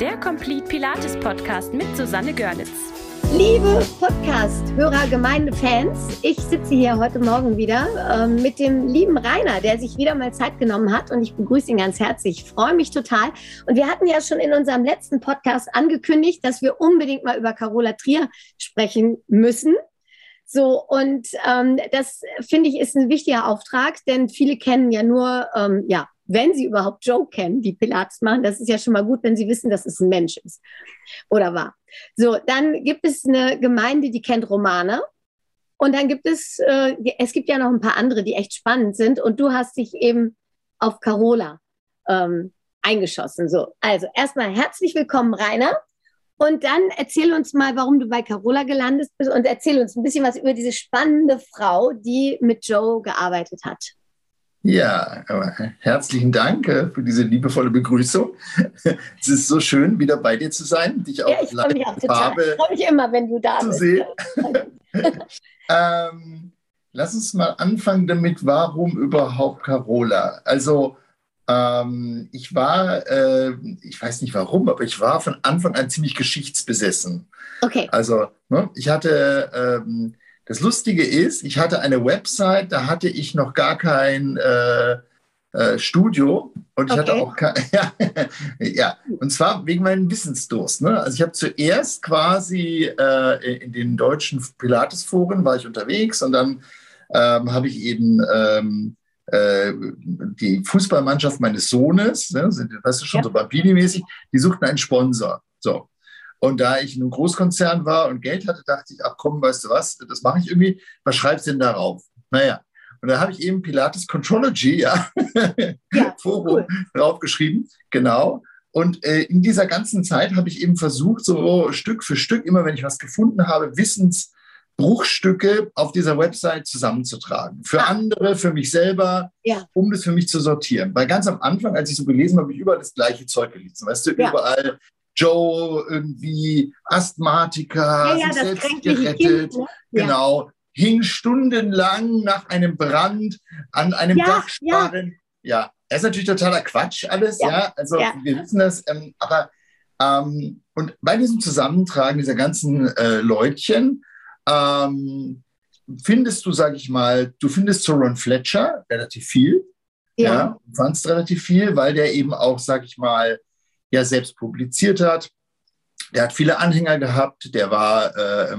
der Complete Pilates Podcast mit Susanne Görlitz. Liebe Podcast-Hörer, Gemeinde-Fans, ich sitze hier heute Morgen wieder äh, mit dem lieben Rainer, der sich wieder mal Zeit genommen hat und ich begrüße ihn ganz herzlich. Ich freue mich total. Und wir hatten ja schon in unserem letzten Podcast angekündigt, dass wir unbedingt mal über Carola Trier sprechen müssen. So, und ähm, das finde ich ist ein wichtiger Auftrag, denn viele kennen ja nur, ähm, ja, wenn sie überhaupt Joe kennen, die Pilates machen, das ist ja schon mal gut, wenn sie wissen, dass es ein Mensch ist oder war. So, dann gibt es eine Gemeinde, die kennt Romane. Und dann gibt es, äh, es gibt ja noch ein paar andere, die echt spannend sind. Und du hast dich eben auf Carola ähm, eingeschossen. So, also erstmal herzlich willkommen, Rainer. Und dann erzähl uns mal, warum du bei Carola gelandet bist und erzähl uns ein bisschen was über diese spannende Frau, die mit Joe gearbeitet hat. Ja, herzlichen Dank äh, für diese liebevolle Begrüßung. Es ist so schön, wieder bei dir zu sein, dich auch ja, ich freue mich auch total. Ich freue mich immer, wenn du da zu bist. Sehen. ähm, lass uns mal anfangen damit, warum überhaupt Carola? Also ähm, ich war, äh, ich weiß nicht warum, aber ich war von Anfang an ziemlich geschichtsbesessen. Okay. Also ne, ich hatte ähm, das Lustige ist, ich hatte eine Website, da hatte ich noch gar kein äh, äh, Studio und ich okay. hatte auch kein, ja, ja, und zwar wegen meinem Wissensdurst. Ne? Also ich habe zuerst quasi äh, in den deutschen Pilates-Foren war ich unterwegs und dann ähm, habe ich eben ähm, äh, die Fußballmannschaft meines Sohnes, ne, sind, weißt du schon, ja. so Bambini-mäßig, die suchten einen Sponsor. So. Und da ich in einem Großkonzern war und Geld hatte, dachte ich, ach komm, weißt du was, das mache ich irgendwie. Was schreibst du denn darauf? Naja, und da habe ich eben Pilates Contrology, ja, ja Forum cool. draufgeschrieben, genau. Und äh, in dieser ganzen Zeit habe ich eben versucht, so Stück für Stück, immer wenn ich was gefunden habe, Wissensbruchstücke auf dieser Website zusammenzutragen. Für ah. andere, für mich selber, ja. um das für mich zu sortieren. Weil ganz am Anfang, als ich so gelesen habe, habe ich überall das gleiche Zeug gelesen. Weißt du, ja. überall Joe irgendwie Asthmatiker, ja, ja, sich selbst gerettet, kind, ne? genau, hing stundenlang nach einem Brand an einem ja, Dachsparren. Ja. ja, das ist natürlich totaler Quatsch alles, ja, also wir wissen das, ähm, aber ähm, und bei diesem Zusammentragen dieser ganzen äh, Leutchen ähm, findest du, sag ich mal, du findest zu Ron Fletcher relativ viel. Ja. ja fandst relativ viel, weil der eben auch, sag ich mal, ja selbst publiziert hat. Der hat viele Anhänger gehabt, der war äh,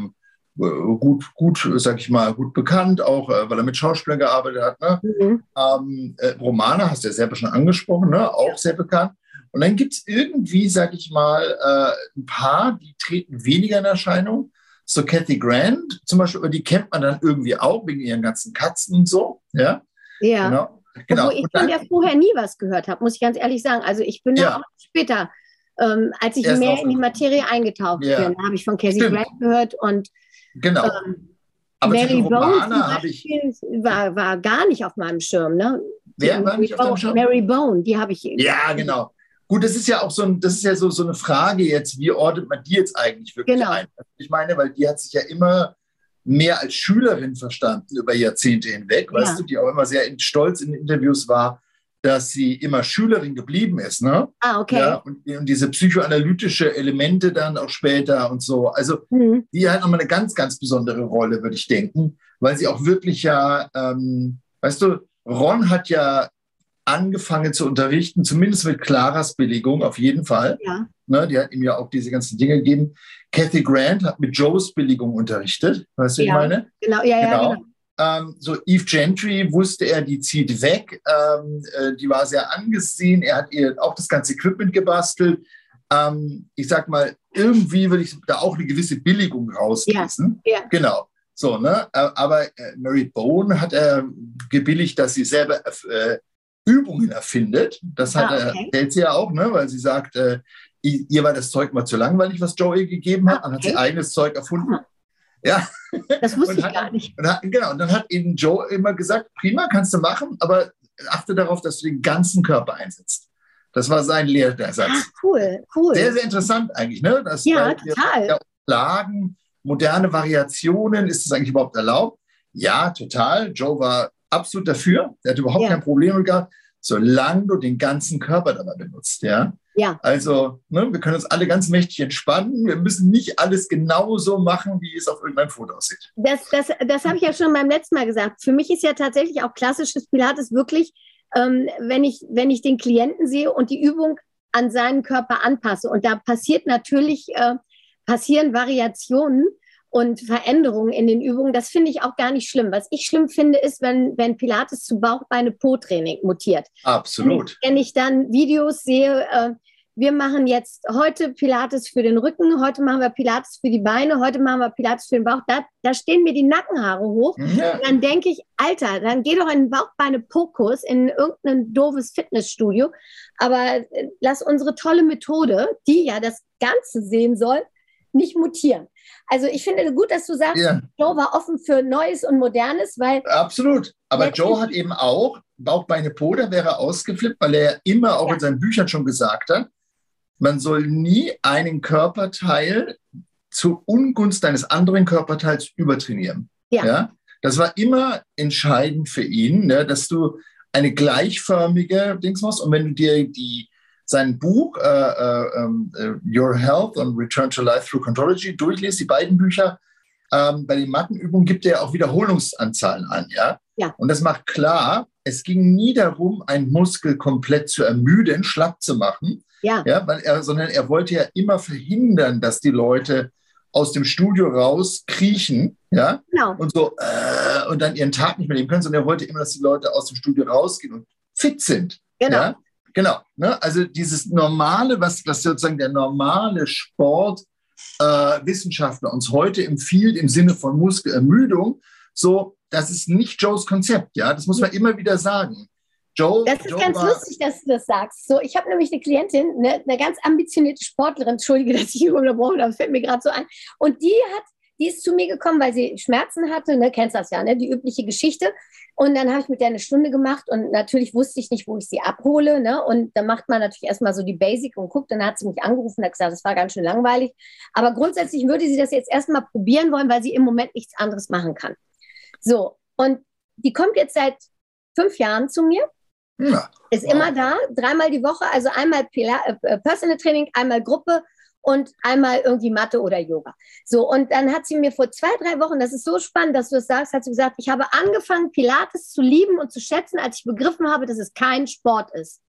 gut, gut, sag ich mal, gut bekannt, auch äh, weil er mit Schauspielern gearbeitet hat. Ne? Mhm. Ähm, äh, Romane hast du ja selber schon angesprochen, ne? auch sehr bekannt. Und dann gibt es irgendwie, sag ich mal, äh, ein paar, die treten weniger in Erscheinung. So Kathy Grant zum Beispiel, die kennt man dann irgendwie auch wegen ihren ganzen Katzen und so. Ja. Ja. Genau. Genau. Obwohl ich von der vorher nie was gehört habe, muss ich ganz ehrlich sagen. Also ich bin ja. da auch später, ähm, als ich Erst mehr in die Materie eingetaucht ja. bin, habe ich von Casey Grant gehört und genau. Ähm, aber Mary Bones war, war gar nicht auf meinem Schirm. Ne? Wer war nicht auf deinem Schirm? Mary Bone, die habe ich. Ja, genau. Gut, das ist ja auch so, ein, das ist ja so, so eine Frage jetzt, wie ordnet man die jetzt eigentlich wirklich genau. ein? Ich meine, weil die hat sich ja immer mehr als Schülerin verstanden über Jahrzehnte hinweg, ja. weißt du, die auch immer sehr stolz in Interviews war, dass sie immer Schülerin geblieben ist. Ne? Ah, okay. Ja, und, und, diese psychoanalytische Elemente dann auch später und so. Also mhm. die hat nochmal eine ganz, ganz besondere Rolle, würde ich denken, weil sie auch wirklich ja, ähm, weißt du, Ron hat ja angefangen zu unterrichten, zumindest mit Claras Billigung, auf jeden Fall. Ja. Ne, die hat ihm ja auch diese ganzen Dinge gegeben. Kathy Grant hat mit Joes Billigung unterrichtet, weißt du, ja. ich meine? Genau, ja, genau. ja, genau. Ähm, so Eve Gentry wusste er, die zieht weg. Ähm, äh, die war sehr angesehen. Er hat ihr auch das ganze Equipment gebastelt. Ähm, ich sag mal, irgendwie würde ich da auch eine gewisse Billigung rauslesen. Ja, ja. Genau. So, ne? Äh, aber äh, Mary Bone hat er gebilligt, dass sie selber äh, Übungen erfindet. Das hat, ah, okay. erzählt sie ja auch, ne? weil sie sagt, äh, ihr war das Zeug mal zu langweilig, was Joey gegeben hat. Ah, okay. Dann hat sie eigenes Zeug erfunden. Ah. Ja. Das wusste ich gar nicht. Und hat, genau, und dann hat eben Joe immer gesagt, prima, kannst du machen, aber achte darauf, dass du den ganzen Körper einsetzt. Das war sein Lehrsatz. Ach, cool, cool. Sehr, sehr interessant eigentlich, ne? Das, ja, total. Lagen, moderne Variationen, ist das eigentlich überhaupt erlaubt? Ja, total. Joe war absolut dafür. Er hat überhaupt ja. kein Problem gehabt. Solange du den ganzen Körper dabei benutzt. Ja. Ja. Also, ne, wir können uns alle ganz mächtig entspannen. Wir müssen nicht alles genauso machen, wie es auf irgendeinem Foto aussieht. Das, das, das habe ich ja schon beim letzten Mal gesagt. Für mich ist ja tatsächlich auch klassisches Pilates wirklich, ähm, wenn, ich, wenn ich den Klienten sehe und die Übung an seinen Körper anpasse. Und da passiert natürlich, äh, passieren Variationen und Veränderungen in den Übungen. Das finde ich auch gar nicht schlimm. Was ich schlimm finde, ist, wenn, wenn Pilates zu Bauchbeine-Po-Training mutiert. Absolut. Wenn ich, dann Videos sehe, äh, wir machen jetzt heute Pilates für den Rücken, heute machen wir Pilates für die Beine, heute machen wir Pilates für den Bauch. Da, da stehen mir die Nackenhaare hoch. Ja. Und dann denke ich, Alter, dann geh doch in den Bauchbeine-Po-Kurs in irgendein doofes Fitnessstudio. Aber äh, lass unsere tolle Methode, die ja das Ganze sehen soll, nicht mutieren. Also ich finde gut, dass du sagst, ja. Joe war offen für Neues und Modernes, weil. Absolut. Aber Joe hat eben auch, Bauchbeine Po, da wäre ausgeflippt, weil er ja immer auch ja. in seinen Büchern schon gesagt hat, man soll nie einen Körperteil zu Ungunst eines anderen Körperteils übertrainieren. Ja. ja? Das war immer entscheidend für ihn, ne, dass du eine gleichförmige Dings machst. Und wenn du dir die sein Buch äh, äh, äh, Your Health and Return to Life Through Contrology durchliest, die beiden Bücher, ähm, bei den Mattenübungen gibt er auch Wiederholungsanzahlen an, ja? ja. Und das macht klar, es ging nie darum, einen Muskel komplett zu ermüden, schlapp zu machen, ja. Ja, weil er, sondern er wollte ja immer verhindern, dass die Leute aus dem Studio raus kriechen, ja, genau. und so äh, und dann ihren Tag nicht mehr nehmen können, sondern er wollte immer, dass die Leute aus dem Studio rausgehen und fit sind. Genau. Ja? Genau. Ne? Also dieses normale, was, was sozusagen der normale Sportwissenschaftler äh, uns heute empfiehlt im Sinne von Muskelermüdung, so, das ist nicht Joes Konzept, ja, das muss man immer wieder sagen. Joe, das ist Joe ganz lustig, dass du das sagst. So, ich habe nämlich eine Klientin, eine, eine, ganz ambitionierte Sportlerin, entschuldige, dass ich unterbrochen habe, fällt mir gerade so ein. Und die hat, die ist zu mir gekommen, weil sie Schmerzen hatte, ne, kennst das ja, ne, die übliche Geschichte. Und dann habe ich mit der eine Stunde gemacht und natürlich wusste ich nicht, wo ich sie abhole. Ne? Und dann macht man natürlich erstmal so die Basic und guckt. Dann hat sie mich angerufen und hat gesagt, das war ganz schön langweilig. Aber grundsätzlich würde sie das jetzt erstmal probieren wollen, weil sie im Moment nichts anderes machen kann. So, und die kommt jetzt seit fünf Jahren zu mir. Ja. Ist wow. immer da, dreimal die Woche, also einmal äh, Personal Training, einmal Gruppe und einmal irgendwie Mathe oder Yoga. So, und dann hat sie mir vor zwei, drei Wochen, das ist so spannend, dass du das sagst, hat sie gesagt, ich habe angefangen, Pilates zu lieben und zu schätzen, als ich begriffen habe, dass es kein Sport ist.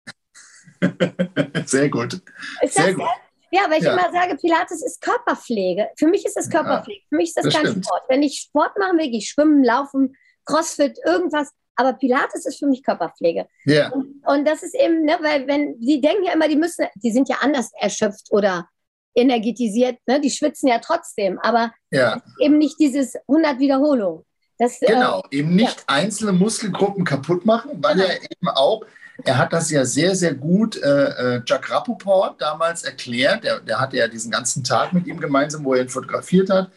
Sehr gut. Ist Sehr gut. Ja, weil ich ja. immer sage, Pilates ist Körperpflege. Für mich ist es Körperpflege. Für mich ist das, das kein stimmt. Sport. Wenn ich Sport machen will, gehe ich schwimmen, laufen, Crossfit, irgendwas. Aber Pilates ist für mich Körperpflege. Ja. Und, und das ist eben, ne, weil wenn, die denken ja immer, die müssen, die sind ja anders erschöpft oder energetisiert, ne? die schwitzen ja trotzdem, aber ja. eben nicht dieses 100 Wiederholungen. Das, äh, genau, äh, eben nicht ja. einzelne Muskelgruppen kaputt machen, weil genau. er eben auch, er hat das ja sehr, sehr gut äh, äh, Jack Rappaport damals erklärt, der, der hatte ja diesen ganzen Tag mit ihm gemeinsam, wo er ihn fotografiert hat,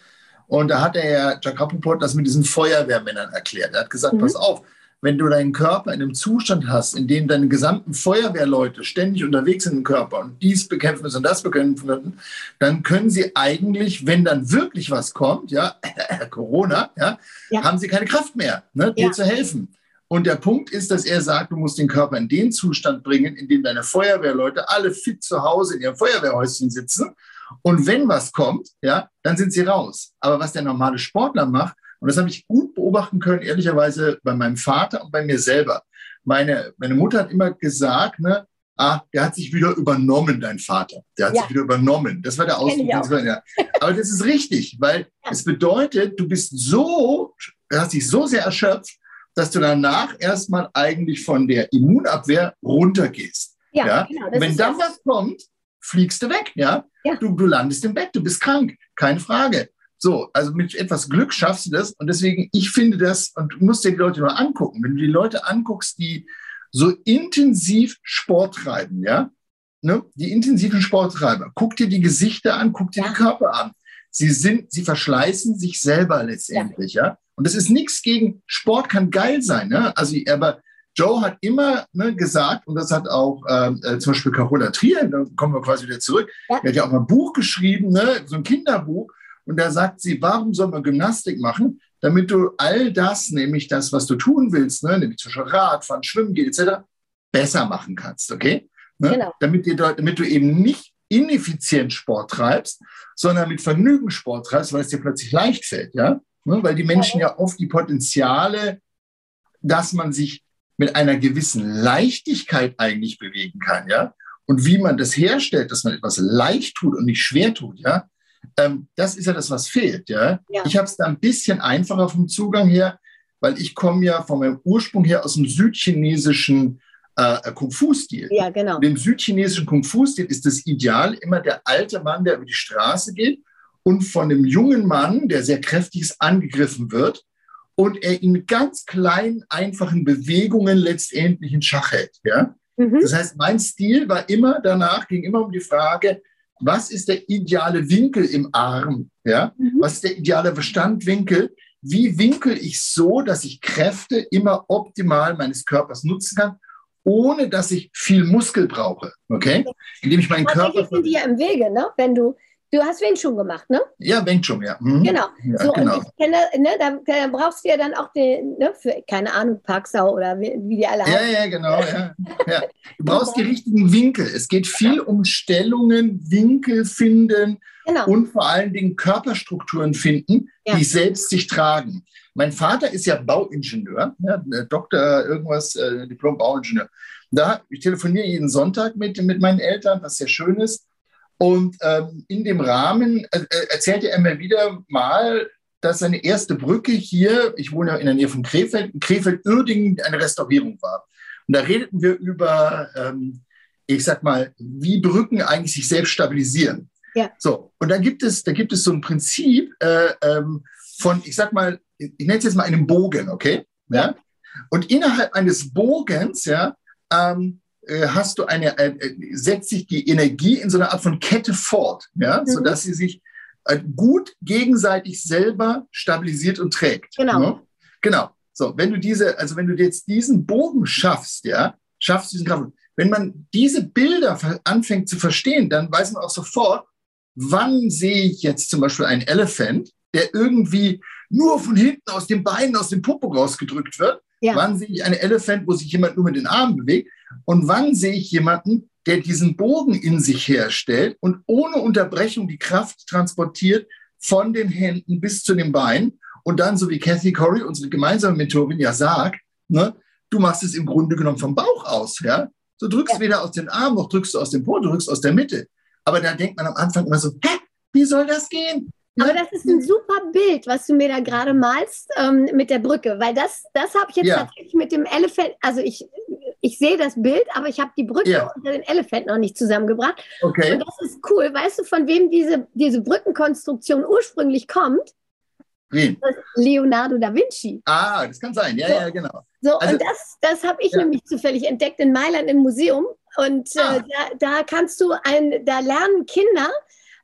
und da hat er ja, Jack Rappaport, das mit diesen Feuerwehrmännern erklärt. Er hat gesagt, mhm. pass auf, wenn du deinen Körper in einem Zustand hast, in dem deine gesamten Feuerwehrleute ständig unterwegs sind im Körper und dies bekämpfen müssen und das bekämpfen müssen, dann können sie eigentlich, wenn dann wirklich was kommt, ja, Corona, ja, ja, haben sie keine Kraft mehr, ne, dir ja. zu helfen. Und der Punkt ist, dass er sagt, du musst den Körper in den Zustand bringen, in dem deine Feuerwehrleute alle fit zu Hause in ihrem Feuerwehrhäuschen sitzen. Und wenn was kommt, ja, dann sind sie raus. Aber was der normale Sportler macht, und das habe ich gut beobachten können, ehrlicherweise bei meinem Vater und bei mir selber. Meine, meine Mutter hat immer gesagt, ne, ah, der hat sich wieder übernommen, dein Vater. Der hat ja. sich wieder übernommen. Das war der Ausdruck. Ja. Aber das ist richtig, weil ja. es bedeutet, du bist so, hast dich so sehr erschöpft, dass du danach erstmal eigentlich von der Immunabwehr runtergehst. Ja, ja? Genau, wenn dann was kommt, fliegst du weg, ja? ja. Du, du landest im Bett, du bist krank, keine Frage. So, also mit etwas Glück schaffst du das. Und deswegen, ich finde das, und du musst dir die Leute nur angucken, wenn du die Leute anguckst, die so intensiv Sport treiben, ja, ne? die intensiven Sporttreiber, guck dir die Gesichter an, guck dir ja. die Körper an. Sie sind, sie verschleißen sich selber letztendlich, ja. ja? Und das ist nichts gegen Sport, kann geil sein, ne? Also, aber Joe hat immer ne, gesagt, und das hat auch ähm, äh, zum Beispiel Carola Trier, da kommen wir quasi wieder zurück, ja. er hat ja auch mal ein Buch geschrieben, ne, so ein Kinderbuch, und da sagt sie, warum soll man Gymnastik machen? Damit du all das, nämlich das, was du tun willst, ne, nämlich zum Beispiel Radfahren, Schwimmen gehen etc., besser machen kannst, okay? Ne? Genau. Damit, dir, damit du eben nicht ineffizient Sport treibst, sondern mit Vergnügen Sport treibst, weil es dir plötzlich leicht fällt, ja? Ne? Weil die Menschen ja oft die Potenziale, dass man sich mit einer gewissen Leichtigkeit eigentlich bewegen kann, ja? Und wie man das herstellt, dass man etwas leicht tut und nicht schwer tut, ja? Ähm, das ist ja das, was fehlt, ja? ja. Ich habe es da ein bisschen einfacher vom Zugang her, weil ich komme ja von meinem Ursprung her aus dem südchinesischen äh, Kung-Fu-Stil. Ja, genau. Im südchinesischen Kung-Fu-Stil ist das Ideal immer der alte Mann, der über die Straße geht und von dem jungen Mann, der sehr kräftig ist, angegriffen wird und er ihn mit ganz kleinen, einfachen Bewegungen letztendlich in Schach hält. Ja? Mhm. Das heißt, mein Stil war immer danach, ging immer um die Frage, was ist der ideale Winkel im Arm? Ja? Mhm. Was ist der ideale Verstandwinkel? Wie winkel ich so, dass ich Kräfte immer optimal meines Körpers nutzen kann, ohne dass ich viel Muskel brauche? Okay? Indem ich meinen Körper. Das dir im Wege, ne? Wenn du Du hast Wing Chun gemacht, ne? Ja, Wing Chun, ja. Mhm. Genau. Ja, so, genau. und ich kenne, ne, da, da, brauchst du ja dann auch den, ne, für, keine Ahnung, Parksau oder wie, wie die alle heißen. Ja, ja, genau, ja. ja. Du brauchst die richtigen Winkel. Es geht viel um Stellungen, Winkel finden genau. und vor allen Dingen Körperstrukturen finden, ja. die selbst sich tragen. Mein Vater ist ja Bauingenieur, ja, Doktor irgendwas, äh, Diplom-Bauingenieur. Da, ich telefoniere jeden Sonntag mit, mit meinen Eltern, was sehr schön ist. Und ähm, in dem Rahmen äh, äh, erzählte er mir wieder mal, dass seine erste Brücke hier, ich wohne ja in der Nähe von Krefeld, Krefeld-Uerdingen eine Restaurierung war. Und da redeten wir über, ähm, ich sag mal, wie Brücken eigentlich sich selbst stabilisieren. Ja. So, und da gibt es, da gibt es so ein Prinzip äh, ähm, von, ich sag mal, ich nenne es jetzt mal einen Bogen, okay? Ja. Und innerhalb eines Bogens, ja, ähm, äh, hast du eine, äh, äh, setzt sich die Energie in so einer Art von Kette fort, ja, mhm. sodass sie sich äh, gut gegenseitig selber stabilisiert und trägt. Genau. Ja? Genau. So, wenn du diese, also wenn du jetzt diesen Bogen schaffst, ja, schaffst diesen Kraft. Wenn man diese Bilder anfängt zu verstehen, dann weiß man auch sofort, wann sehe ich jetzt zum Beispiel einen Elephant, der irgendwie nur von hinten aus den Beinen, aus dem Popo rausgedrückt wird. Ja. Wann sehe ich einen Elephant, wo sich jemand nur mit den Armen bewegt? Und wann sehe ich jemanden, der diesen Bogen in sich herstellt und ohne Unterbrechung die Kraft transportiert von den Händen bis zu den Beinen und dann, so wie Kathy Corey, unsere gemeinsame Mentorin, ja sagt, ne, du machst es im Grunde genommen vom Bauch aus, ja. Du drückst ja. weder aus den Armen noch drückst du aus dem Po, du drückst aus der Mitte. Aber da denkt man am Anfang immer so, hä, wie soll das gehen? Aber das ist ein super Bild, was du mir da gerade malst ähm, mit der Brücke, weil das, das habe ich jetzt ja. tatsächlich mit dem Elefant, also ich, ich sehe das Bild, aber ich habe die Brücke ja. und den Elefant noch nicht zusammengebracht. Okay. Und das ist cool. Weißt du, von wem diese, diese Brückenkonstruktion ursprünglich kommt? Wen? Leonardo da Vinci. Ah, das kann sein. Ja, so. ja, genau. So, also, und das, das habe ich ja. nämlich zufällig entdeckt in Mailand im Museum. Und äh, ah. äh, da, da kannst du ein, da lernen Kinder,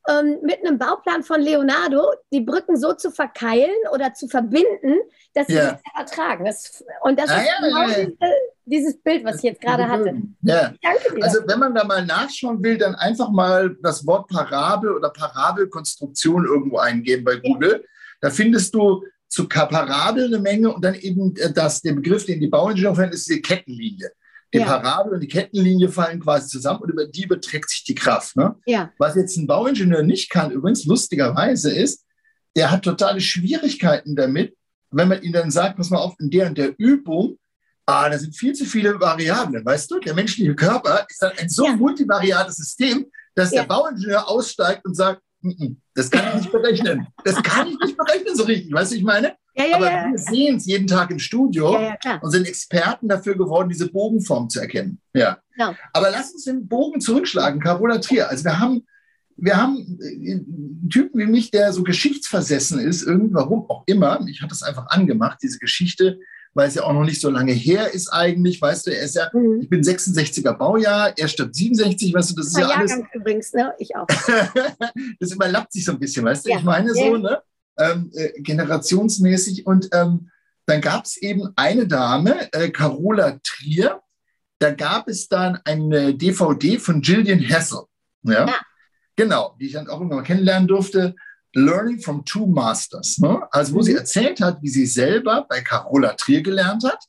ähm, mit einem Bauplan von Leonardo die Brücken so zu verkeilen oder zu verbinden, dass sie ja. sich ertragen. Das, und das ah, ist ja, genau ja, diese, dieses Bild, was ich jetzt gerade hatte. Ja. Also wenn man da mal nachschauen will, dann einfach mal das Wort Parabel oder Parabelkonstruktion irgendwo eingeben bei Google. Da findest du zu Parabel eine Menge und dann eben äh, das, der Begriff, den die Bauingenieur verwenden, ist die Kettenlinie. Die ja. Parabel und die Kettenlinie fallen quasi zusammen und über die überträgt sich die Kraft. Ne? Ja. Was jetzt ein Bauingenieur nicht kann, übrigens lustigerweise ist, der hat totale Schwierigkeiten damit, wenn man ihm dann sagt, pass mal auf, in der und der Übung, ah, da sind viel zu viele Variablen, weißt du? Der menschliche Körper ist dann ein so ja. multivariates System, dass ja. der Bauingenieur aussteigt und sagt, das kann ich nicht berechnen. Das kann ich nicht berechnen so richtig, weißt du, ich meine? Ja, ja, Aber ja. wir sehen es jeden Tag im Studio und sind Experten dafür geworden, diese Bogenform zu erkennen. Ja. Aber lass uns den Bogen zurückschlagen, Carola Trier. Also wir haben, wir haben einen Typen wie mich, der so geschichtsversessen ist, irgendwann auch immer. Ich habe das einfach angemacht, diese Geschichte weil es ja auch noch nicht so lange her ist eigentlich, weißt du, er ist ja, mhm. ich bin 66er Baujahr, er stirbt 67, weißt du, das ist ja alles. übrigens, ne? Ich auch. das überlappt sich so ein bisschen, weißt du, ich meine so, ne? Ähm, äh, generationsmäßig und ähm, dann gab es eben eine Dame, äh, Carola Trier, da gab es dann eine DVD von Gillian Hessel, ja? ja. Genau, die ich dann auch immer mal kennenlernen durfte. Learning from Two Masters. Ne? Also wo mhm. sie erzählt hat, wie sie selber bei Carola Trier gelernt hat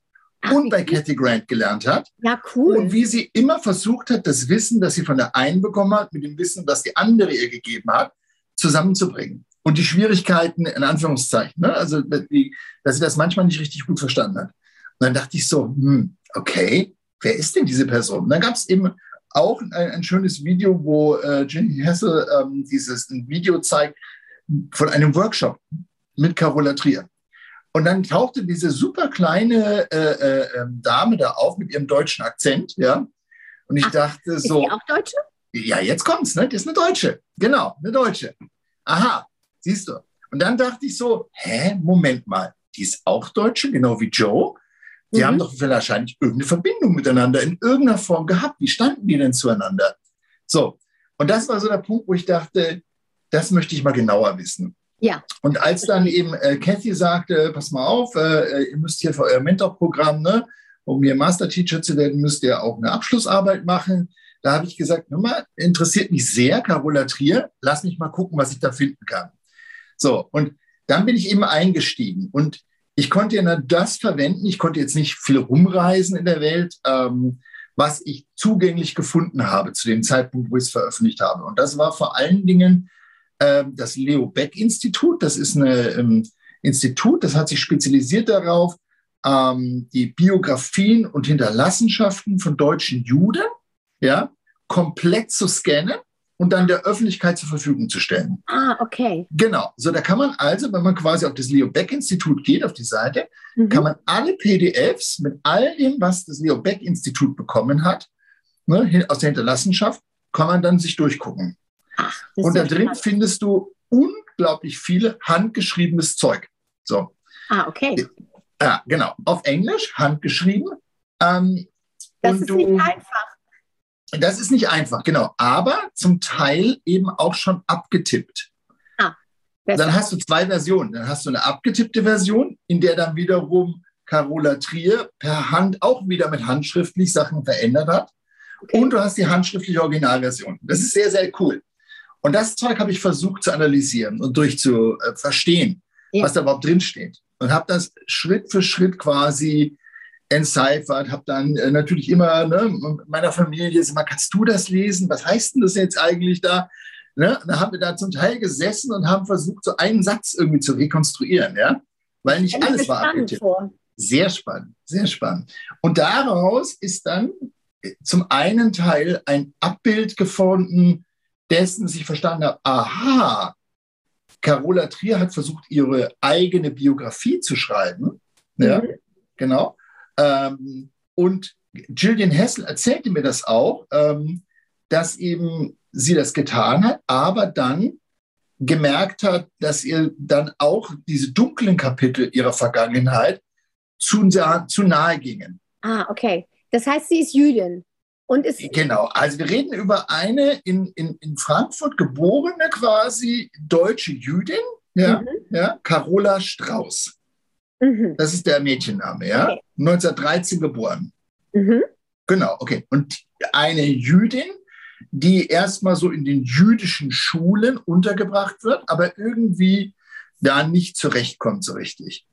und bei Cathy Grant gelernt hat. Ja, cool. Und wie sie immer versucht hat, das Wissen, das sie von der einen bekommen hat, mit dem Wissen, das die andere ihr gegeben hat, zusammenzubringen. Und die Schwierigkeiten, in Anführungszeichen, ne? also die, dass sie das manchmal nicht richtig gut verstanden hat. Und dann dachte ich so, hm, okay, wer ist denn diese Person? Und dann gab es eben auch ein, ein, schönes Video, wo äh, Jenny Hessel ähm, dieses ein Video zeigt von einem Workshop mit Carola Trier. Und dann tauchte diese super kleine äh, äh, ähm, Dame da auf mit ihrem deutschen Akzent, ja. Und ich Ach, dachte so. Ist die auch Deutsche? Ja, jetzt kommt's, ne? Das ist eine Deutsche. Genau, eine Deutsche. Aha, siehst du. Und dann dachte ich so, hä, Moment mal, die ist auch Deutsche, genau wie Joe. Die mhm. haben doch wahrscheinlich irgendeine Verbindung miteinander in irgendeiner Form gehabt. Wie standen die denn zueinander? So. Und das war so der Punkt, wo ich dachte, das möchte ich mal genauer wissen. Ja. Und als dann eben äh, Cathy sagte, pass mal auf, äh, ihr müsst hier für euer Mentorprogramm, ne, um hier Master Teacher zu werden, müsst ihr auch eine Abschlussarbeit machen. Da habe ich gesagt, mal, interessiert mich sehr, Carola Trier, lass mich mal gucken, was ich da finden kann. So, und dann bin ich eben eingestiegen und ich konnte ja das verwenden. Ich konnte jetzt nicht viel rumreisen in der Welt, ähm, was ich zugänglich gefunden habe zu dem Zeitpunkt, wo ich es veröffentlicht habe. Und das war vor allen Dingen ähm, das Leo Beck Institut. Das ist ein ähm, Institut, das hat sich spezialisiert darauf, ähm, die Biografien und Hinterlassenschaften von deutschen Juden ja, komplett zu scannen und dann der Öffentlichkeit zur Verfügung zu stellen. Ah, okay. Genau. So, da kann man also, wenn man quasi auf das Leo Beck Institut geht, auf die Seite, mhm. kann man alle PDFs mit all dem, was das Leo Beck Institut bekommen hat, ne, aus der Hinterlassenschaft, kann man dann sich durchgucken. Ach, und da drin findest du unglaublich viele handgeschriebenes Zeug. So. Ah, okay. Ja, genau. Auf Englisch, handgeschrieben. Ähm, das ist du, nicht einfach. Das ist nicht einfach, genau. Aber zum Teil eben auch schon abgetippt. Ah, dann hast du zwei Versionen. Dann hast du eine abgetippte Version, in der dann wiederum Carola Trier per Hand auch wieder mit handschriftlich Sachen verändert hat. Okay. Und du hast die handschriftliche Originalversion. Das ist sehr, sehr cool. Und das Zeug habe ich versucht zu analysieren und durchzuverstehen, äh, ja. was da überhaupt drinsteht. Und habe das Schritt für Schritt quasi entziffert, habe dann äh, natürlich immer ne, meiner Familie immer, kannst du das lesen? Was heißt denn das jetzt eigentlich da? Ne? Dann haben wir da zum Teil gesessen und haben versucht, so einen Satz irgendwie zu rekonstruieren, ja, weil nicht alles war abgetippt. Sehr spannend, sehr spannend. Und daraus ist dann äh, zum einen Teil ein Abbild gefunden, dessen dass ich verstanden habe, aha, Carola Trier hat versucht, ihre eigene Biografie zu schreiben. Ja, mhm. genau. Ähm, und Gillian Hessel erzählte mir das auch, ähm, dass eben sie das getan hat, aber dann gemerkt hat, dass ihr dann auch diese dunklen Kapitel ihrer Vergangenheit zu, zu nahe gingen. Ah, okay. Das heißt, sie ist Jüdin. Und ist genau, also wir reden über eine in, in, in Frankfurt geborene quasi deutsche Jüdin, ja, mhm. ja, Carola Strauß. Mhm. Das ist der Mädchenname, ja. Okay. 1913 geboren. Mhm. Genau, okay. Und eine Jüdin, die erstmal so in den jüdischen Schulen untergebracht wird, aber irgendwie da nicht zurechtkommt so richtig.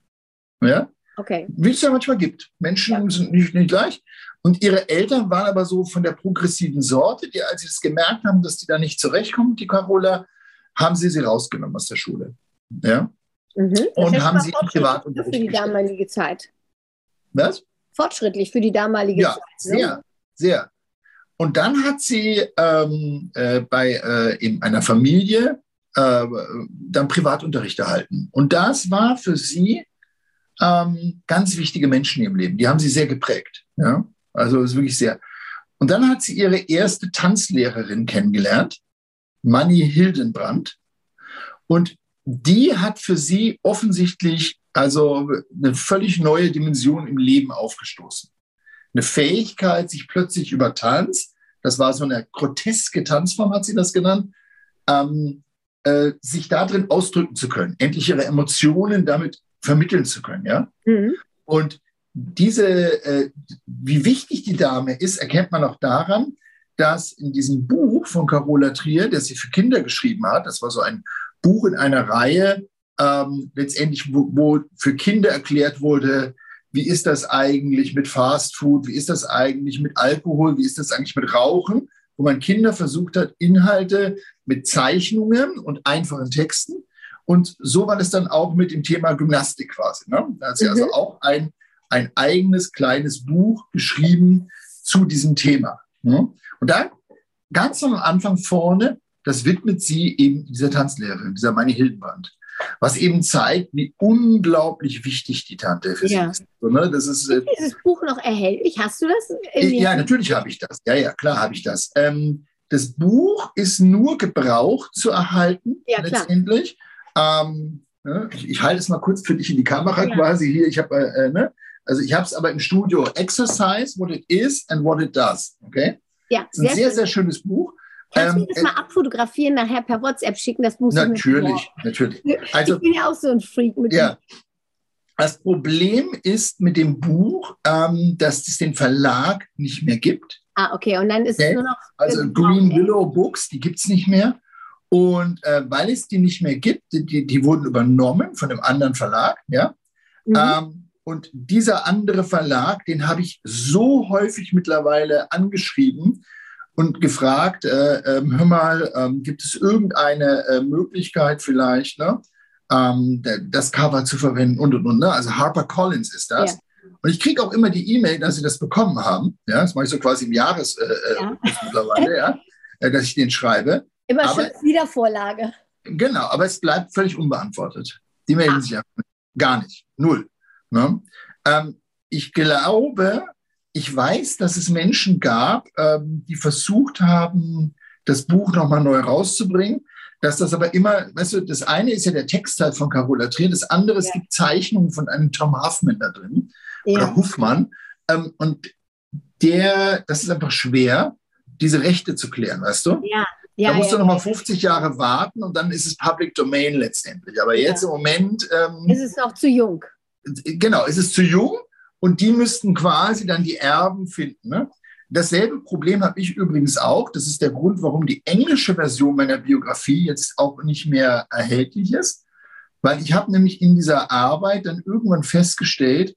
Ja? Okay. Wie es ja manchmal gibt. Menschen ja. sind nicht, nicht gleich. Und ihre Eltern waren aber so von der progressiven Sorte, die, als sie es gemerkt haben, dass die da nicht zurechtkommt, die Carola, haben sie sie rausgenommen aus der Schule. Ja? Mhm. Und haben sie Privatunterricht Für die damalige Zeit. Was? Fortschrittlich für die damalige ja, Zeit. Ja, ne? sehr, sehr. Und dann hat sie ähm, äh, bei äh, eben einer Familie äh, dann Privatunterricht erhalten. Und das war für sie ähm, ganz wichtige Menschen in ihrem Leben. Die haben sie sehr geprägt. Ja? Also ist wirklich sehr. Und dann hat sie ihre erste Tanzlehrerin kennengelernt, Manny Hildenbrand. Und die hat für sie offensichtlich also eine völlig neue Dimension im Leben aufgestoßen. Eine Fähigkeit, sich plötzlich über Tanz, das war so eine groteske Tanzform, hat sie das genannt, ähm, äh, sich darin ausdrücken zu können, endlich ihre Emotionen damit vermitteln zu können. Ja? Mhm. Und diese, äh, wie wichtig die Dame ist, erkennt man auch daran, dass in diesem Buch von Carola Trier, das sie für Kinder geschrieben hat, das war so ein Buch in einer Reihe, ähm, letztendlich, wo, wo, für Kinder erklärt wurde, wie ist das eigentlich mit Fast Food, wie ist das eigentlich mit Alkohol, wie ist das eigentlich mit Rauchen, wo man Kinder versucht hat, Inhalte mit Zeichnungen und einfachen Texten. Und so war es dann auch mit dem Thema Gymnastik quasi. Ne? Da hat sie also mhm. also auch ein, ein eigenes kleines Buch geschrieben zu diesem Thema. Ne? Und da ganz am Anfang vorne, das widmet sie eben dieser Tanzlehrerin, dieser Meine Hildenbrand was eben zeigt, wie unglaublich wichtig die Tante für ja. sie ist. So, ne? das ist, äh, dieses Buch noch erhältlich? Hast du das? ja, natürlich habe ich das. Ja, ja, klar habe ich das. Ähm, das Buch ist nur gebraucht zu erhalten, ja, letztendlich. Ähm, ne? ich, ich, halte es mal kurz für dich in die Kamera ja. quasi hier. Ich habe, äh, äh, ne? also ich habe es aber im Studio. Exercise, what it is and what it does. Okay? Ja, das ist ein sehr, sehr, sehr schönes Buch. Kannst du ähm, das äh, mal abfotografieren, nachher per WhatsApp schicken? Das muss Natürlich, natürlich. Also, ich bin ja auch so ein Freak mit ja. Das Problem ist mit dem Buch, ähm, dass es den Verlag nicht mehr gibt. Ah, okay. Und dann ist okay. es nur noch. Also Green Willow Books, die gibt es nicht mehr. Und äh, weil es die nicht mehr gibt, die, die wurden übernommen von einem anderen Verlag, ja. Mhm. Ähm, und dieser andere Verlag, den habe ich so häufig mittlerweile angeschrieben, und gefragt, äh, äh, hör mal, äh, gibt es irgendeine äh, Möglichkeit vielleicht, ne, ähm, das Cover zu verwenden und und und. Ne? Also Harper Collins ist das. Ja. Und ich kriege auch immer die E-Mail, dass sie das bekommen haben. Ja, das mache ich so quasi im Jahres äh, äh, ja. mittlerweile, ja, dass ich den schreibe. Immer aber, schön Wiedervorlage. Genau, aber es bleibt völlig unbeantwortet. Die melden ah. sich ja gar nicht. Null. Ne? Ähm, ich glaube, ich weiß, dass es Menschen gab, ähm, die versucht haben, das Buch nochmal neu rauszubringen. Dass das aber immer, weißt du, das eine ist ja der Textteil von Carola Trier, das andere, ja. es gibt Zeichnungen von einem Tom Huffman da drin ja. oder Huffmann. Ähm, und der, das ist einfach schwer, diese Rechte zu klären, weißt du? Ja. Ja, da musst ja, du nochmal 50 Jahre warten und dann ist es Public Domain letztendlich. Aber jetzt im Moment. Ähm, ist es noch zu jung? Genau, ist es zu jung und die müssten quasi dann die Erben finden. Ne? Dasselbe Problem habe ich übrigens auch. Das ist der Grund, warum die englische Version meiner Biografie jetzt auch nicht mehr erhältlich ist. Weil ich habe nämlich in dieser Arbeit dann irgendwann festgestellt,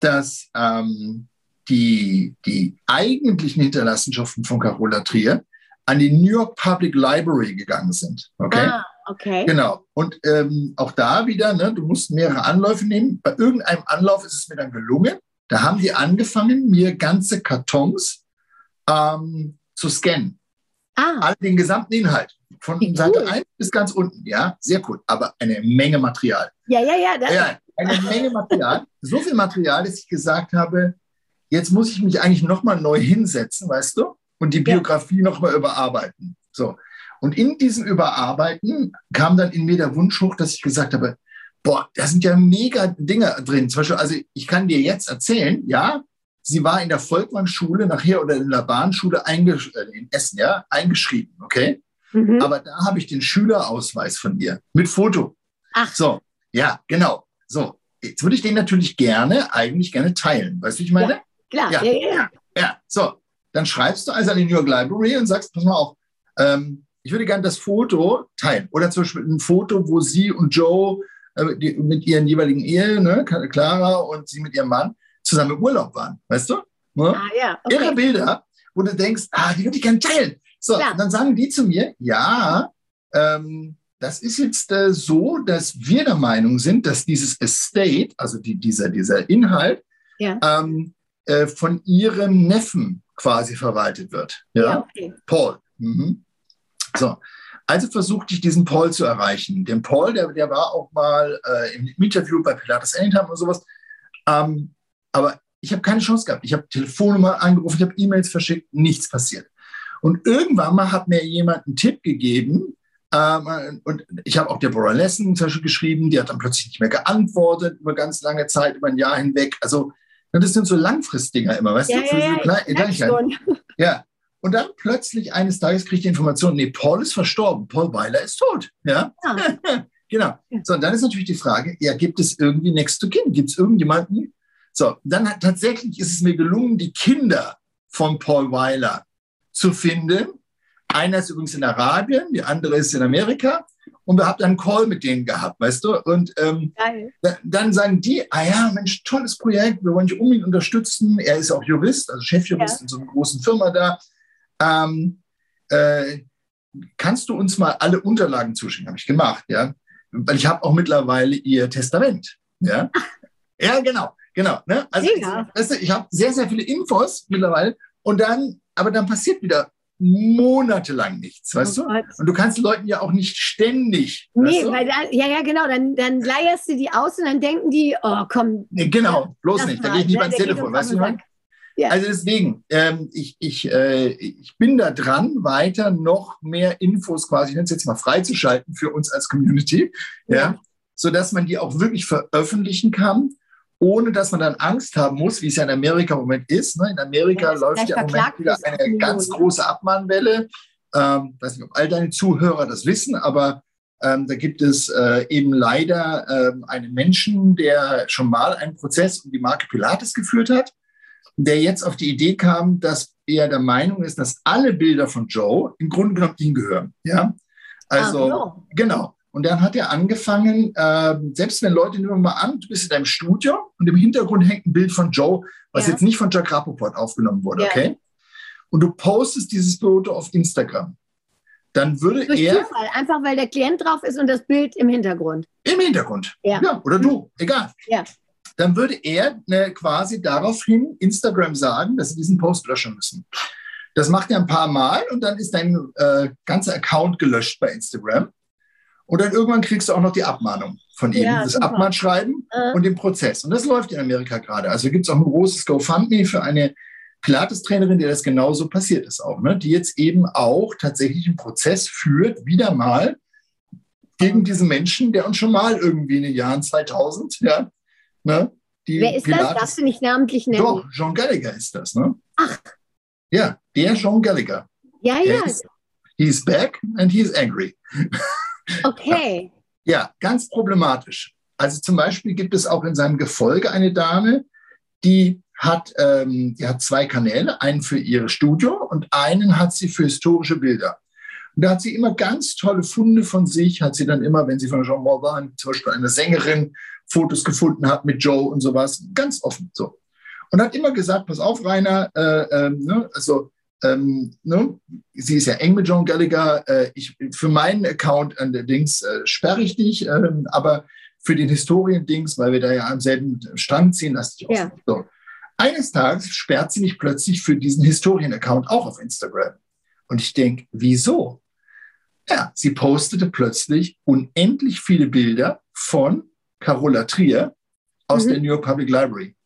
dass ähm, die, die eigentlichen Hinterlassenschaften von Carola Trier an die New York Public Library gegangen sind. Okay. Ah. Okay. Genau. Und ähm, auch da wieder, ne, du musst mehrere Anläufe nehmen. Bei irgendeinem Anlauf ist es mir dann gelungen. Da haben die angefangen, mir ganze Kartons ähm, zu scannen. Ah. All den gesamten Inhalt. Von Wie Seite cool. 1 bis ganz unten. Ja, sehr cool. Aber eine Menge Material. Ja, ja, ja. ja eine Menge Material. so viel Material, dass ich gesagt habe, jetzt muss ich mich eigentlich nochmal neu hinsetzen, weißt du? Und die Biografie ja. nochmal überarbeiten. So. Und in diesem Überarbeiten kam dann in mir der Wunsch hoch, dass ich gesagt habe, boah, da sind ja mega Dinge drin. Zum Beispiel, also ich kann dir jetzt erzählen, ja, sie war in der Volkwang-Schule nachher oder in der Bahnschule äh, in Essen, ja, eingeschrieben, okay? Mhm. Aber da habe ich den Schülerausweis von ihr mit Foto. Ach. So, ja, genau. So, jetzt würde ich den natürlich gerne, eigentlich gerne teilen. Weißt du, wie ich meine? Ja, klar. Ja, ja, ja. ja, so. Dann schreibst du also an die New York Library und sagst, pass mal auf, ähm, ich würde gerne das Foto teilen. Oder zum Beispiel ein Foto, wo sie und Joe äh, die, mit ihren jeweiligen Ehen, ne, Clara und sie mit ihrem Mann, zusammen im Urlaub waren. Weißt du? Ne? Ah, ja, okay. Ihre Bilder, wo du denkst, ah, die würde ich gerne teilen. So, und dann sagen die zu mir, ja, ähm, das ist jetzt äh, so, dass wir der Meinung sind, dass dieses Estate, also die, dieser, dieser Inhalt, ja. ähm, äh, von ihrem Neffen quasi verwaltet wird. Ja, ja okay. Paul. Mhm. So, also versuchte ich diesen Paul zu erreichen. Den Paul, der, der war auch mal äh, im Interview bei Pilatus Anytime und sowas. Ähm, aber ich habe keine Chance gehabt. Ich habe Telefonnummer angerufen, ich habe E-Mails verschickt, nichts passiert. Und irgendwann mal hat mir jemand einen Tipp gegeben, ähm, und ich habe auch Deborah Lesson zum Beispiel geschrieben, die hat dann plötzlich nicht mehr geantwortet über ganz lange Zeit, über ein Jahr hinweg. Also das sind so Langfristdinger immer, weißt ja, du? Ja, so ja, Klein, ja, und dann plötzlich eines Tages kriegt die Information, nee, Paul ist verstorben, Paul Weiler ist tot. Ja, ja. genau. So, und dann ist natürlich die Frage, ja, gibt es irgendwie Next to Kin? Gibt es irgendjemanden? So, dann hat, tatsächlich ist es mir gelungen, die Kinder von Paul Weiler zu finden. Einer ist übrigens in Arabien, die andere ist in Amerika. und wir haben dann einen Call mit denen gehabt, weißt du? Und ähm, dann sagen die, ah ja, Mensch, tolles Projekt, wir wollen dich unbedingt unterstützen. Er ist auch Jurist, also Chefjurist ja. in so einer großen Firma da. Ähm, äh, kannst du uns mal alle Unterlagen zuschicken? Habe ich gemacht, ja. Weil ich habe auch mittlerweile ihr Testament. Ja, ja genau, genau. Ne? Also, ja. weißt du, ich habe sehr, sehr viele Infos mittlerweile und dann, aber dann passiert wieder monatelang nichts, weißt oh du? Und du kannst Leuten ja auch nicht ständig. Nee, weil da, ja, ja, genau, dann, dann leierst du die aus und dann denken die, oh komm. Nee, genau, bloß nicht, da gehe ich nicht ans Telefon, weißt du? Ja. Also deswegen, ähm, ich, ich, äh, ich bin da dran, weiter noch mehr Infos quasi, ich nenne es jetzt mal freizuschalten für uns als Community, ja, ja sodass man die auch wirklich veröffentlichen kann ohne dass man dann Angst haben muss, wie es ja in Amerika im Moment ist. Ne? In Amerika ja, läuft ja im Moment wieder eine ganz große Abmahnwelle. Ähm, weiß nicht, ob all deine Zuhörer das wissen, aber ähm, da gibt es äh, eben leider ähm, einen Menschen, der schon mal einen Prozess um die Marke Pilates geführt hat, der jetzt auf die Idee kam, dass er der Meinung ist, dass alle Bilder von Joe im Grunde genommen ihm gehören. Ja, also so. genau. Und dann hat er angefangen, äh, selbst wenn Leute, nehmen wir mal an, du bist in deinem Studio und im Hintergrund hängt ein Bild von Joe, was ja. jetzt nicht von Jack Rappaport aufgenommen wurde, ja. okay? Und du postest dieses Foto auf Instagram. Dann würde Durch er. Zufall, einfach weil der Klient drauf ist und das Bild im Hintergrund. Im Hintergrund. Ja. ja oder du, egal. Ja. Dann würde er ne, quasi daraufhin Instagram sagen, dass sie diesen Post löschen müssen. Das macht er ein paar Mal und dann ist dein äh, ganzer Account gelöscht bei Instagram. Und dann irgendwann kriegst du auch noch die Abmahnung von ihm, ja, das super. Abmahnschreiben äh. und den Prozess. Und das läuft in Amerika gerade. Also gibt es auch ein großes GoFundMe für eine Pilates-Trainerin, der das genauso passiert ist auch, ne? die jetzt eben auch tatsächlich einen Prozess führt, wieder mal gegen diesen Menschen, der uns schon mal irgendwie in den Jahren 2000, ja, ne, die Wer ist Pilates, das? Darfst du nicht namentlich nennen? Doch, John Gallagher ist das, ne? Ach. Ja, der John Gallagher. Ja, ja. Ist, he's back and he's angry. Okay. Ja, ganz problematisch. Also zum Beispiel gibt es auch in seinem Gefolge eine Dame, die hat, ähm, die hat zwei Kanäle, einen für ihr Studio und einen hat sie für historische Bilder. Und da hat sie immer ganz tolle Funde von sich, hat sie dann immer, wenn sie von Jean Morvan, zum Beispiel eine Sängerin, Fotos gefunden hat mit Joe und sowas, ganz offen so. Und hat immer gesagt, pass auf, Rainer, äh, äh, ne, also ähm, ne? Sie ist ja eng mit John Gallagher. Äh, ich, für meinen Account allerdings äh, sperre ich dich, äh, aber für den Historien-Dings, weil wir da ja am selben Strang ziehen, lasse ich auch ja. so. Eines Tages sperrt sie mich plötzlich für diesen Historien-Account auch auf Instagram. Und ich denke, wieso? Ja, sie postete plötzlich unendlich viele Bilder von Carola Trier aus mhm. der New York Public Library.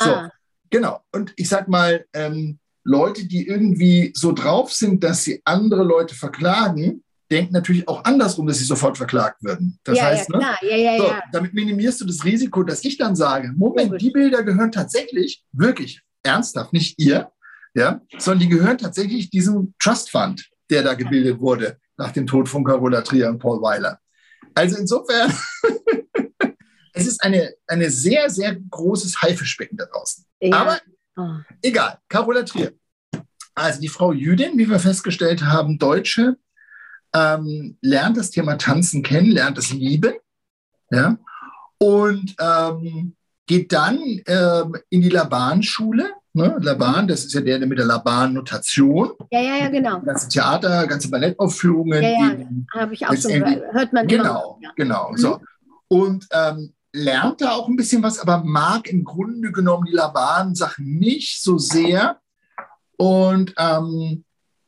So, ah. genau. Und ich sag mal, ähm, Leute, die irgendwie so drauf sind, dass sie andere Leute verklagen, denken natürlich auch andersrum, dass sie sofort verklagt werden. Das ja, heißt, ja, ne, ja, ja, so, damit minimierst du das Risiko, dass ich dann sage, Moment, die Bilder gehören tatsächlich, wirklich ernsthaft, nicht ihr, ja, sondern die gehören tatsächlich diesem Trust Fund, der da gebildet wurde nach dem Tod von Carola Trier und Paul Weiler. Also insofern, es ist eine, eine sehr, sehr großes Haifischbecken da draußen. Aber Oh. Egal, Carola Trier. Also die Frau Jüdin, wie wir festgestellt haben, Deutsche, ähm, lernt das Thema Tanzen kennen, lernt es lieben, ja, und ähm, geht dann ähm, in die Laban-Schule. Ne? Laban, das ist ja der, der mit der Laban-Notation. Ja, ja, ja, genau. Ganze Theater, ganze Ballettaufführungen. Ja, ja, habe ich auch schon gehört. Hört man Genau, immer. genau. Mhm. So. Und ähm, lernt da auch ein bisschen was, aber mag im Grunde genommen die Laban-Sachen nicht so sehr und ähm,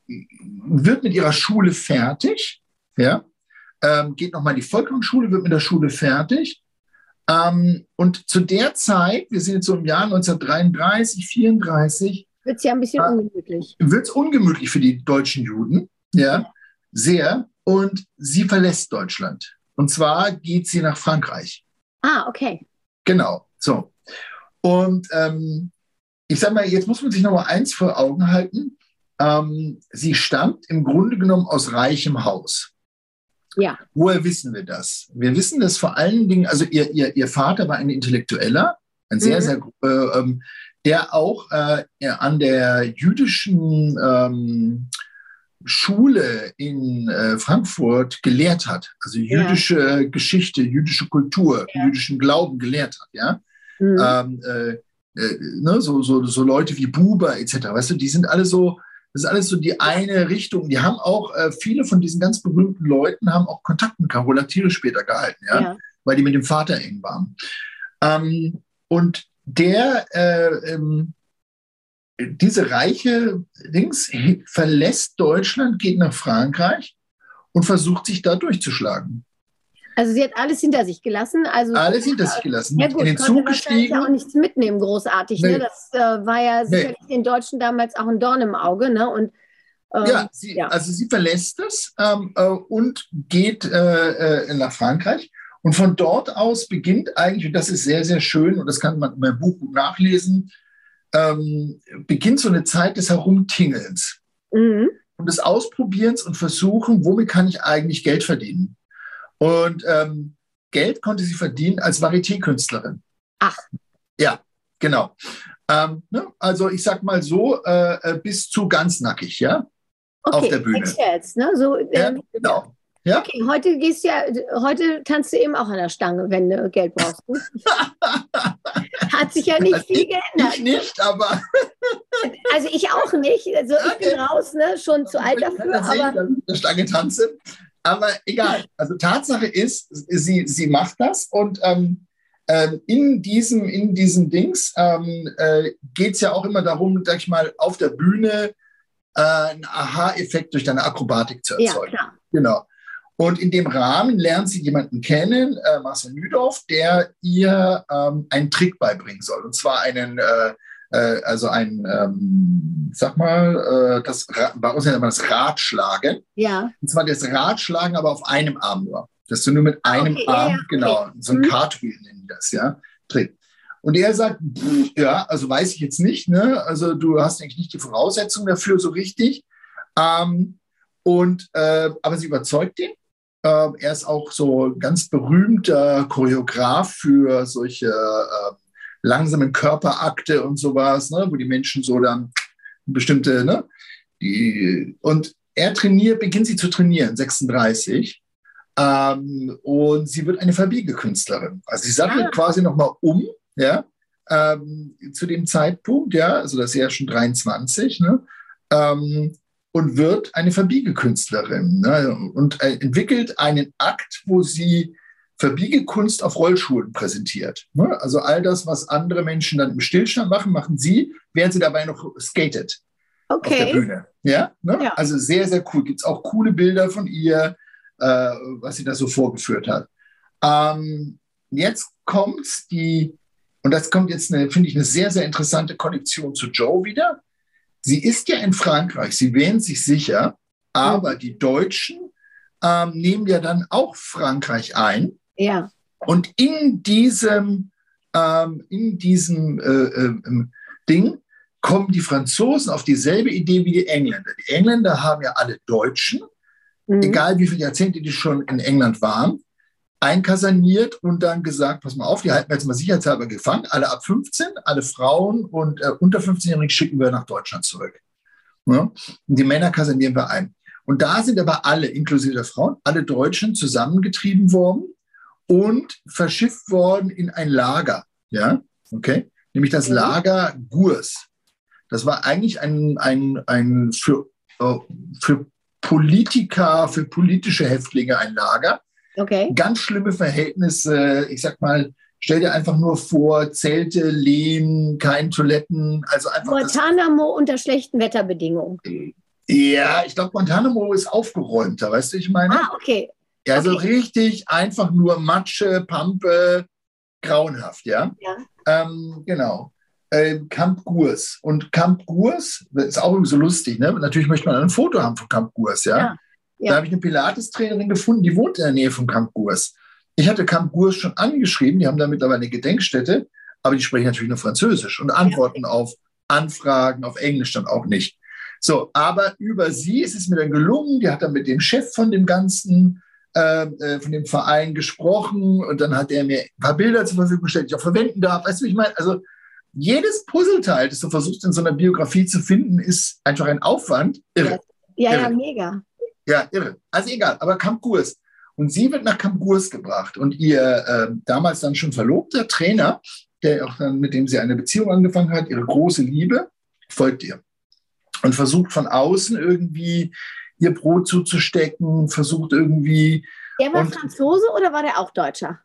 wird mit ihrer Schule fertig, ja, ähm, geht nochmal in die Volksschule, wird mit der Schule fertig. Ähm, und zu der Zeit, wir sind jetzt so im Jahr 1933, 34, wird es ja ein bisschen äh, ungemütlich. Wird es ungemütlich für die deutschen Juden, ja, sehr. Und sie verlässt Deutschland. Und zwar geht sie nach Frankreich. Ah, okay. Genau, so. Und ähm, ich sage mal, jetzt muss man sich noch mal eins vor Augen halten. Ähm, sie stammt im Grunde genommen aus reichem Haus. Ja. Woher wissen wir das? Wir wissen das vor allen Dingen, also ihr, ihr, ihr Vater war ein Intellektueller, ein sehr, mhm. sehr, äh, ähm, der auch äh, an der jüdischen ähm, Schule in äh, Frankfurt gelehrt hat, also jüdische ja. Geschichte, jüdische Kultur, ja. jüdischen Glauben gelehrt hat, ja. Mhm. Ähm, äh, äh, ne, so, so, so Leute wie Buber etc., weißt du, die sind alle so, das ist alles so die eine Richtung. Die haben auch, äh, viele von diesen ganz berühmten Leuten haben auch Kontakt mit Carola Thiele später gehalten, ja? ja? weil die mit dem Vater eng waren. Ähm, und der, äh, ähm, diese reiche Dings verlässt Deutschland, geht nach Frankreich und versucht sich da durchzuschlagen. Also sie hat alles hinter sich gelassen. Also alles hinter sich gelassen. Ja gut, in den Zug gestiegen. Auch nichts mitnehmen, großartig. Ne? Nee. Ne? Das äh, war ja sicherlich nee. den Deutschen damals auch ein Dorn im Auge. Ne? Und, ähm, ja, sie, ja, also sie verlässt es ähm, äh, und geht äh, äh, nach Frankreich. Und von dort aus beginnt eigentlich, und das ist sehr, sehr schön, und das kann man in meinem Buch gut nachlesen, ähm, beginnt so eine Zeit des Herumtingelns. Mhm. Und des Ausprobierens und Versuchen, womit kann ich eigentlich Geld verdienen. Und ähm, Geld konnte sie verdienen als Varieté-Künstlerin. Ach. Ja, genau. Ähm, ne? Also ich sag mal so, äh, äh bis zu ganz nackig, ja? Okay, auf der Bühne. Jetzt, ne? so, ja, ähm, genau. Ja? Okay, heute gehst ja, heute tanzt du eben auch an der Stange, wenn du Geld brauchst. Hat sich ja nicht also viel geändert. Ich nicht, aber. also ich auch nicht. Also ich okay. bin raus, ne? schon zu alt dafür. Aber der Stange tanzen. Aber egal. Also Tatsache ist, sie, sie macht das und ähm, ähm, in, diesem, in diesem Dings ähm, äh, geht es ja auch immer darum, sag ich mal, auf der Bühne äh, einen Aha-Effekt durch deine Akrobatik zu erzeugen. Ja, klar. Genau. Und in dem Rahmen lernt sie jemanden kennen, äh, Marcel Nüdorf, der ihr ähm, einen Trick beibringen soll. Und zwar einen äh, äh, also ein, ähm, sag mal, äh, das, bei uns nennt man das Ratschlagen. Ja. Und zwar das Ratschlagen, aber auf einem Arm nur. Dass du nur mit einem okay, Arm, ja, genau, okay. so ein mhm. Cartwheel nennen die das, ja, Trick. Und er sagt, pff, ja, also weiß ich jetzt nicht, ne? Also du hast eigentlich nicht die Voraussetzungen dafür so richtig. Ähm, und äh, aber sie überzeugt ihn. Äh, er ist auch so ganz berühmter Choreograf für solche äh, langsamen Körperakte und sowas, ne, wo die Menschen so dann bestimmte, ne, die, und er trainiert, beginnt sie zu trainieren, 36. Ähm, und sie wird eine Verbiegekünstlerin. Also sie sattelt ah. quasi nochmal um, ja, ähm, zu dem Zeitpunkt, ja, also das ist ja schon 23, ne, ähm, und wird eine Verbiegekünstlerin ne, und entwickelt einen Akt, wo sie Verbiegekunst auf Rollschuhen präsentiert. Ne? Also all das, was andere Menschen dann im Stillstand machen, machen sie, während sie dabei noch skatet okay. auf der Bühne. Ja? Ne? ja. Also sehr, sehr cool. Gibt es auch coole Bilder von ihr, äh, was sie da so vorgeführt hat. Ähm, jetzt kommt die, und das kommt jetzt, finde ich, eine sehr, sehr interessante Konnektion zu Joe wieder. Sie ist ja in Frankreich, sie wähnt sich sicher, aber die Deutschen ähm, nehmen ja dann auch Frankreich ein ja. Und in diesem, ähm, in diesem äh, äh, Ding kommen die Franzosen auf dieselbe Idee wie die Engländer. Die Engländer haben ja alle Deutschen, mhm. egal wie viele Jahrzehnte die schon in England waren, einkaserniert und dann gesagt, pass mal auf, die halten wir jetzt mal sicherheitshalber gefangen, alle ab 15, alle Frauen und äh, unter 15-Jährigen schicken wir nach Deutschland zurück. Ja? Und die Männer kasernieren wir ein. Und da sind aber alle, inklusive der Frauen, alle Deutschen zusammengetrieben worden und verschifft worden in ein Lager. Ja, okay, nämlich das mhm. Lager Gurs. Das war eigentlich ein, ein, ein für, äh, für Politiker, für politische Häftlinge ein Lager. Okay. Ganz schlimme Verhältnisse. Ich sag mal, stell dir einfach nur vor, Zelte, Lehen, keine Toiletten. Also einfach Guantanamo unter schlechten Wetterbedingungen. Ja, ich glaube, Guantanamo ist aufgeräumter, weißt du, ich meine? Ah, okay. Ja, also okay. richtig einfach nur Matsche, Pampe, grauenhaft, ja. ja. Ähm, genau. Ähm, Camp Gurs. Und Camp Gurs, das ist auch so lustig, ne? Natürlich möchte man ein Foto haben von Camp Gurs, ja. ja. Ja. Da habe ich eine Pilates-Trainerin gefunden, die wohnt in der Nähe von Camp Gurs. Ich hatte Camp Gurs schon angeschrieben, die haben da mittlerweile eine Gedenkstätte, aber die sprechen natürlich nur Französisch und antworten ja. auf Anfragen auf Englisch dann auch nicht. So, aber über sie ist es mir dann gelungen, die hat dann mit dem Chef von dem Ganzen ähm, äh, von dem Verein gesprochen und dann hat er mir ein paar Bilder zur Verfügung gestellt, die ich auch verwenden darf. Weißt du, wie ich meine? Also jedes Puzzleteil, das du versuchst in so einer Biografie zu finden, ist einfach ein Aufwand. Irre. Ja, irre. ja, mega. Ja, irre. Also egal, aber Kampkurs. Und sie wird nach Kampkurs gebracht und ihr äh, damals dann schon verlobter Trainer, der auch dann, mit dem sie eine Beziehung angefangen hat, ihre große Liebe, folgt ihr und versucht von außen irgendwie ihr Brot zuzustecken, versucht irgendwie. Der war und, Franzose oder war der auch Deutscher?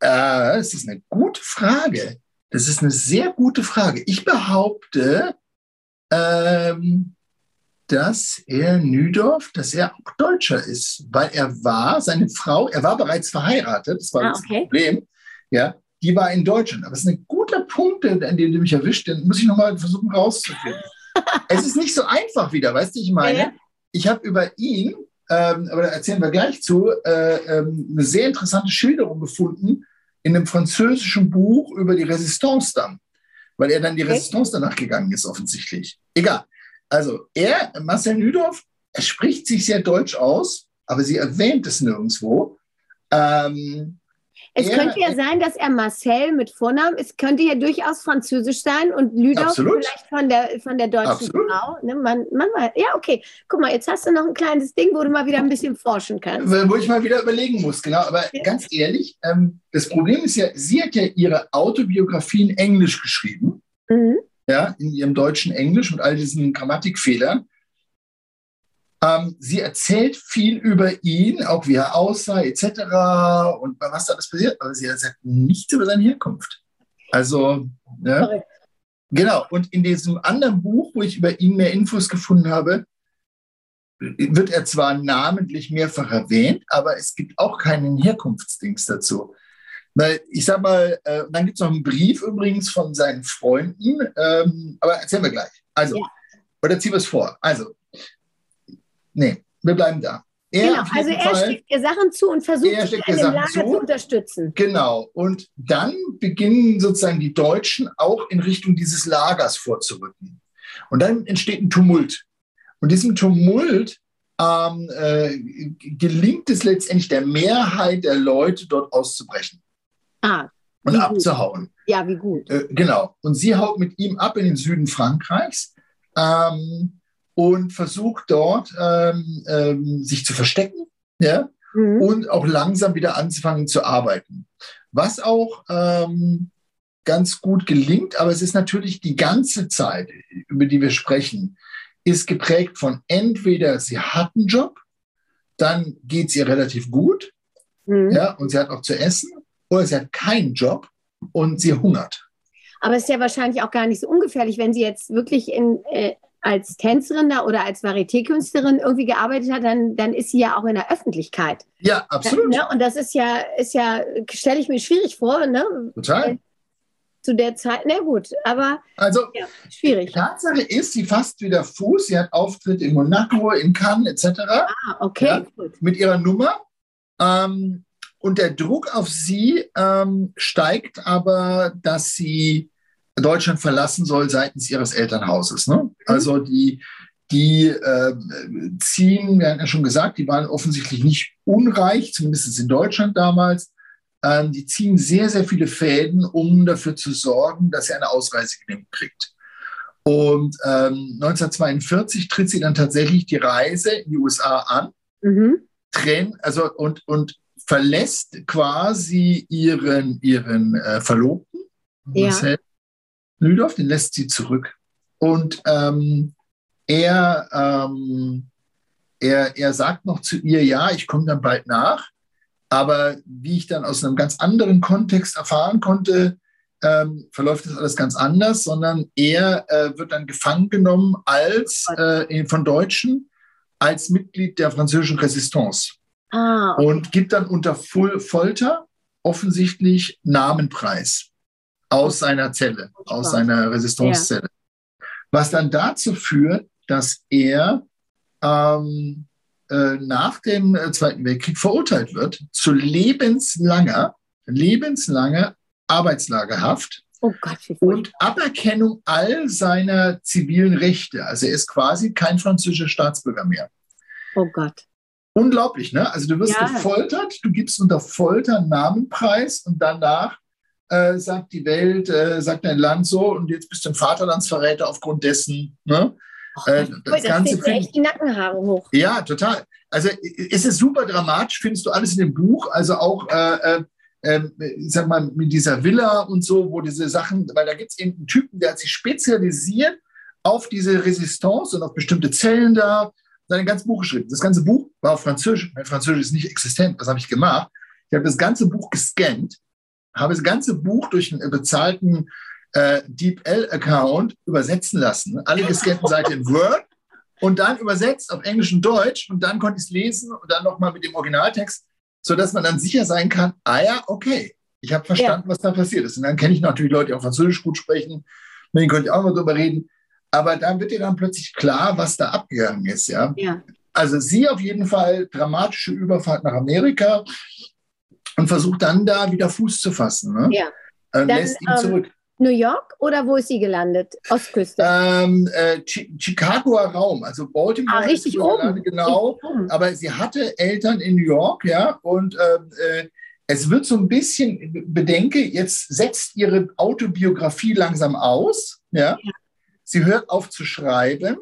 Äh, das ist eine gute Frage. Das ist eine sehr gute Frage. Ich behaupte, ähm, dass er Nüdorf, dass er auch Deutscher ist, weil er war, seine Frau, er war bereits verheiratet, das war ah, okay. das Problem, ja, die war in Deutschland. Aber es ist ein guter Punkt, an dem du mich erwischt, den muss ich nochmal versuchen rauszufinden. es ist nicht so einfach wieder, weißt du, ich meine, ja. ich habe über ihn, ähm, aber da erzählen wir gleich zu, äh, ähm, eine sehr interessante Schilderung gefunden in einem französischen Buch über die Resistance dann, weil er dann die Resistance danach gegangen ist, offensichtlich. Egal. Also er, Marcel Nüdorf, er spricht sich sehr deutsch aus, aber sie erwähnt es nirgendwo. Ähm, es er, könnte ja sein, dass er Marcel mit Vornamen, es könnte ja durchaus französisch sein und Lüdorf vielleicht von der, von der deutschen absolut. Frau. Ne? Man, man, ja, okay. Guck mal, jetzt hast du noch ein kleines Ding, wo du mal wieder ein bisschen forschen kannst. Wo ich mal wieder überlegen muss, genau. Aber ja. ganz ehrlich, ähm, das Problem ist ja, sie hat ja ihre Autobiografie in Englisch geschrieben. Mhm ja, in ihrem deutschen Englisch mit all diesen Grammatikfehlern. Ähm, sie erzählt viel über ihn, auch wie er aussah, etc. und was da alles passiert, aber sie erzählt nichts über seine Herkunft. Also, ja. Genau, und in diesem anderen Buch, wo ich über ihn mehr Infos gefunden habe, wird er zwar namentlich mehrfach erwähnt, aber es gibt auch keinen Herkunftsdings dazu. Weil ich sag mal, äh, dann gibt es noch einen Brief übrigens von seinen Freunden, ähm, aber erzählen wir gleich. Also, ja. oder ziehen wir es vor. Also, nee, wir bleiben da. Er genau, also er Fall, steckt dir Sachen zu und versucht, er steckt dir Sachen zu, zu unterstützen. Genau. Und dann beginnen sozusagen die Deutschen auch in Richtung dieses Lagers vorzurücken. Und dann entsteht ein Tumult. Und diesem Tumult ähm, äh, gelingt es letztendlich der Mehrheit der Leute dort auszubrechen. Ah, und abzuhauen. Gut. Ja, wie gut. Äh, genau. Und sie haut mit ihm ab in den Süden Frankreichs ähm, und versucht dort ähm, ähm, sich zu verstecken ja? Mhm. und auch langsam wieder anzufangen zu arbeiten. Was auch ähm, ganz gut gelingt, aber es ist natürlich die ganze Zeit, über die wir sprechen, ist geprägt von entweder sie hat einen Job, dann geht es ihr relativ gut, mhm. ja, und sie hat auch zu essen, oder sie hat keinen Job und sie hungert. Aber es ist ja wahrscheinlich auch gar nicht so ungefährlich, wenn sie jetzt wirklich in, äh, als Tänzerin da oder als Varieté-Künstlerin irgendwie gearbeitet hat, dann, dann ist sie ja auch in der Öffentlichkeit. Ja, absolut. Ja, ne? Und das ist ja, ist ja, stelle ich mir schwierig vor, ne? Total. Zu der Zeit, na gut, aber also, ja, schwierig. Tatsache ist, sie fasst wieder Fuß, sie hat Auftritt in Monaco, in Cannes etc. Ah, okay, ja. Mit ihrer Nummer. Ähm, und der Druck auf sie ähm, steigt aber, dass sie Deutschland verlassen soll seitens ihres Elternhauses. Ne? Mhm. Also die, die äh, ziehen, wir hatten ja schon gesagt, die waren offensichtlich nicht unreich, zumindest in Deutschland damals. Ähm, die ziehen sehr, sehr viele Fäden, um dafür zu sorgen, dass sie eine Ausreisegenehmigung kriegt. Und ähm, 1942 tritt sie dann tatsächlich die Reise in die USA an. Mhm. Trenn, also und, und verlässt quasi ihren, ihren äh, Verlobten, ja. Marcel Lüdorf, den lässt sie zurück. Und ähm, er, ähm, er, er sagt noch zu ihr, ja, ich komme dann bald nach. Aber wie ich dann aus einem ganz anderen Kontext erfahren konnte, ähm, verläuft das alles ganz anders, sondern er äh, wird dann gefangen genommen als äh, von Deutschen als Mitglied der französischen Resistance. Ah, okay. Und gibt dann unter Folter offensichtlich Namenpreis aus seiner Zelle, aus seiner Resistancezelle. Ja. Was dann dazu führt, dass er ähm, äh, nach dem äh, Zweiten Weltkrieg verurteilt wird zu lebenslanger, lebenslanger Arbeitslagerhaft oh Gott, und Aberkennung all seiner zivilen Rechte. Also er ist quasi kein französischer Staatsbürger mehr. Oh Gott. Unglaublich, ne? Also du wirst ja. gefoltert, du gibst unter Folter einen Namenpreis und danach äh, sagt die Welt, äh, sagt dein Land so und jetzt bist du ein Vaterlandsverräter aufgrund dessen. Ne? Äh, das da Ganze find, echt die Nackenhaare hoch. Ja, total. Also es ist super dramatisch, findest du alles in dem Buch. Also auch, äh, äh, ähm, ich sag mal, mit dieser Villa und so, wo diese Sachen, weil da gibt es eben einen Typen, der hat sich spezialisiert auf diese Resistance und auf bestimmte Zellen da, sein ganzes Buch geschrieben. Das ganze Buch war auf Französisch. Mein Französisch ist nicht existent. Was habe ich gemacht? Ich habe das ganze Buch gescannt, habe das ganze Buch durch einen bezahlten äh, DeepL-Account übersetzen lassen. Alle gescannten Seiten in Word und dann übersetzt auf Englisch und Deutsch und dann konnte ich es lesen und dann nochmal mit dem Originaltext, sodass man dann sicher sein kann, ah ja, okay, ich habe verstanden, ja. was da passiert ist. Und dann kenne ich natürlich Leute, die auch Französisch gut sprechen, mit denen könnte ich auch mal drüber reden. Aber dann wird dir dann plötzlich klar, was da abgegangen ist. Ja? ja. Also sie auf jeden Fall dramatische Überfahrt nach Amerika und versucht dann da wieder Fuß zu fassen. Ne? Ja. Äh, dann, lässt ihn ähm, zurück. New York oder wo ist sie gelandet? Ostküste? Ähm, äh, Chicagoer Raum, also Baltimore. Ah, richtig oben. Genau. Richtig oben. Aber sie hatte Eltern in New York, ja, und ähm, äh, es wird so ein bisschen, bedenke, jetzt setzt ihre Autobiografie langsam aus, ja. ja. Sie hört auf zu schreiben.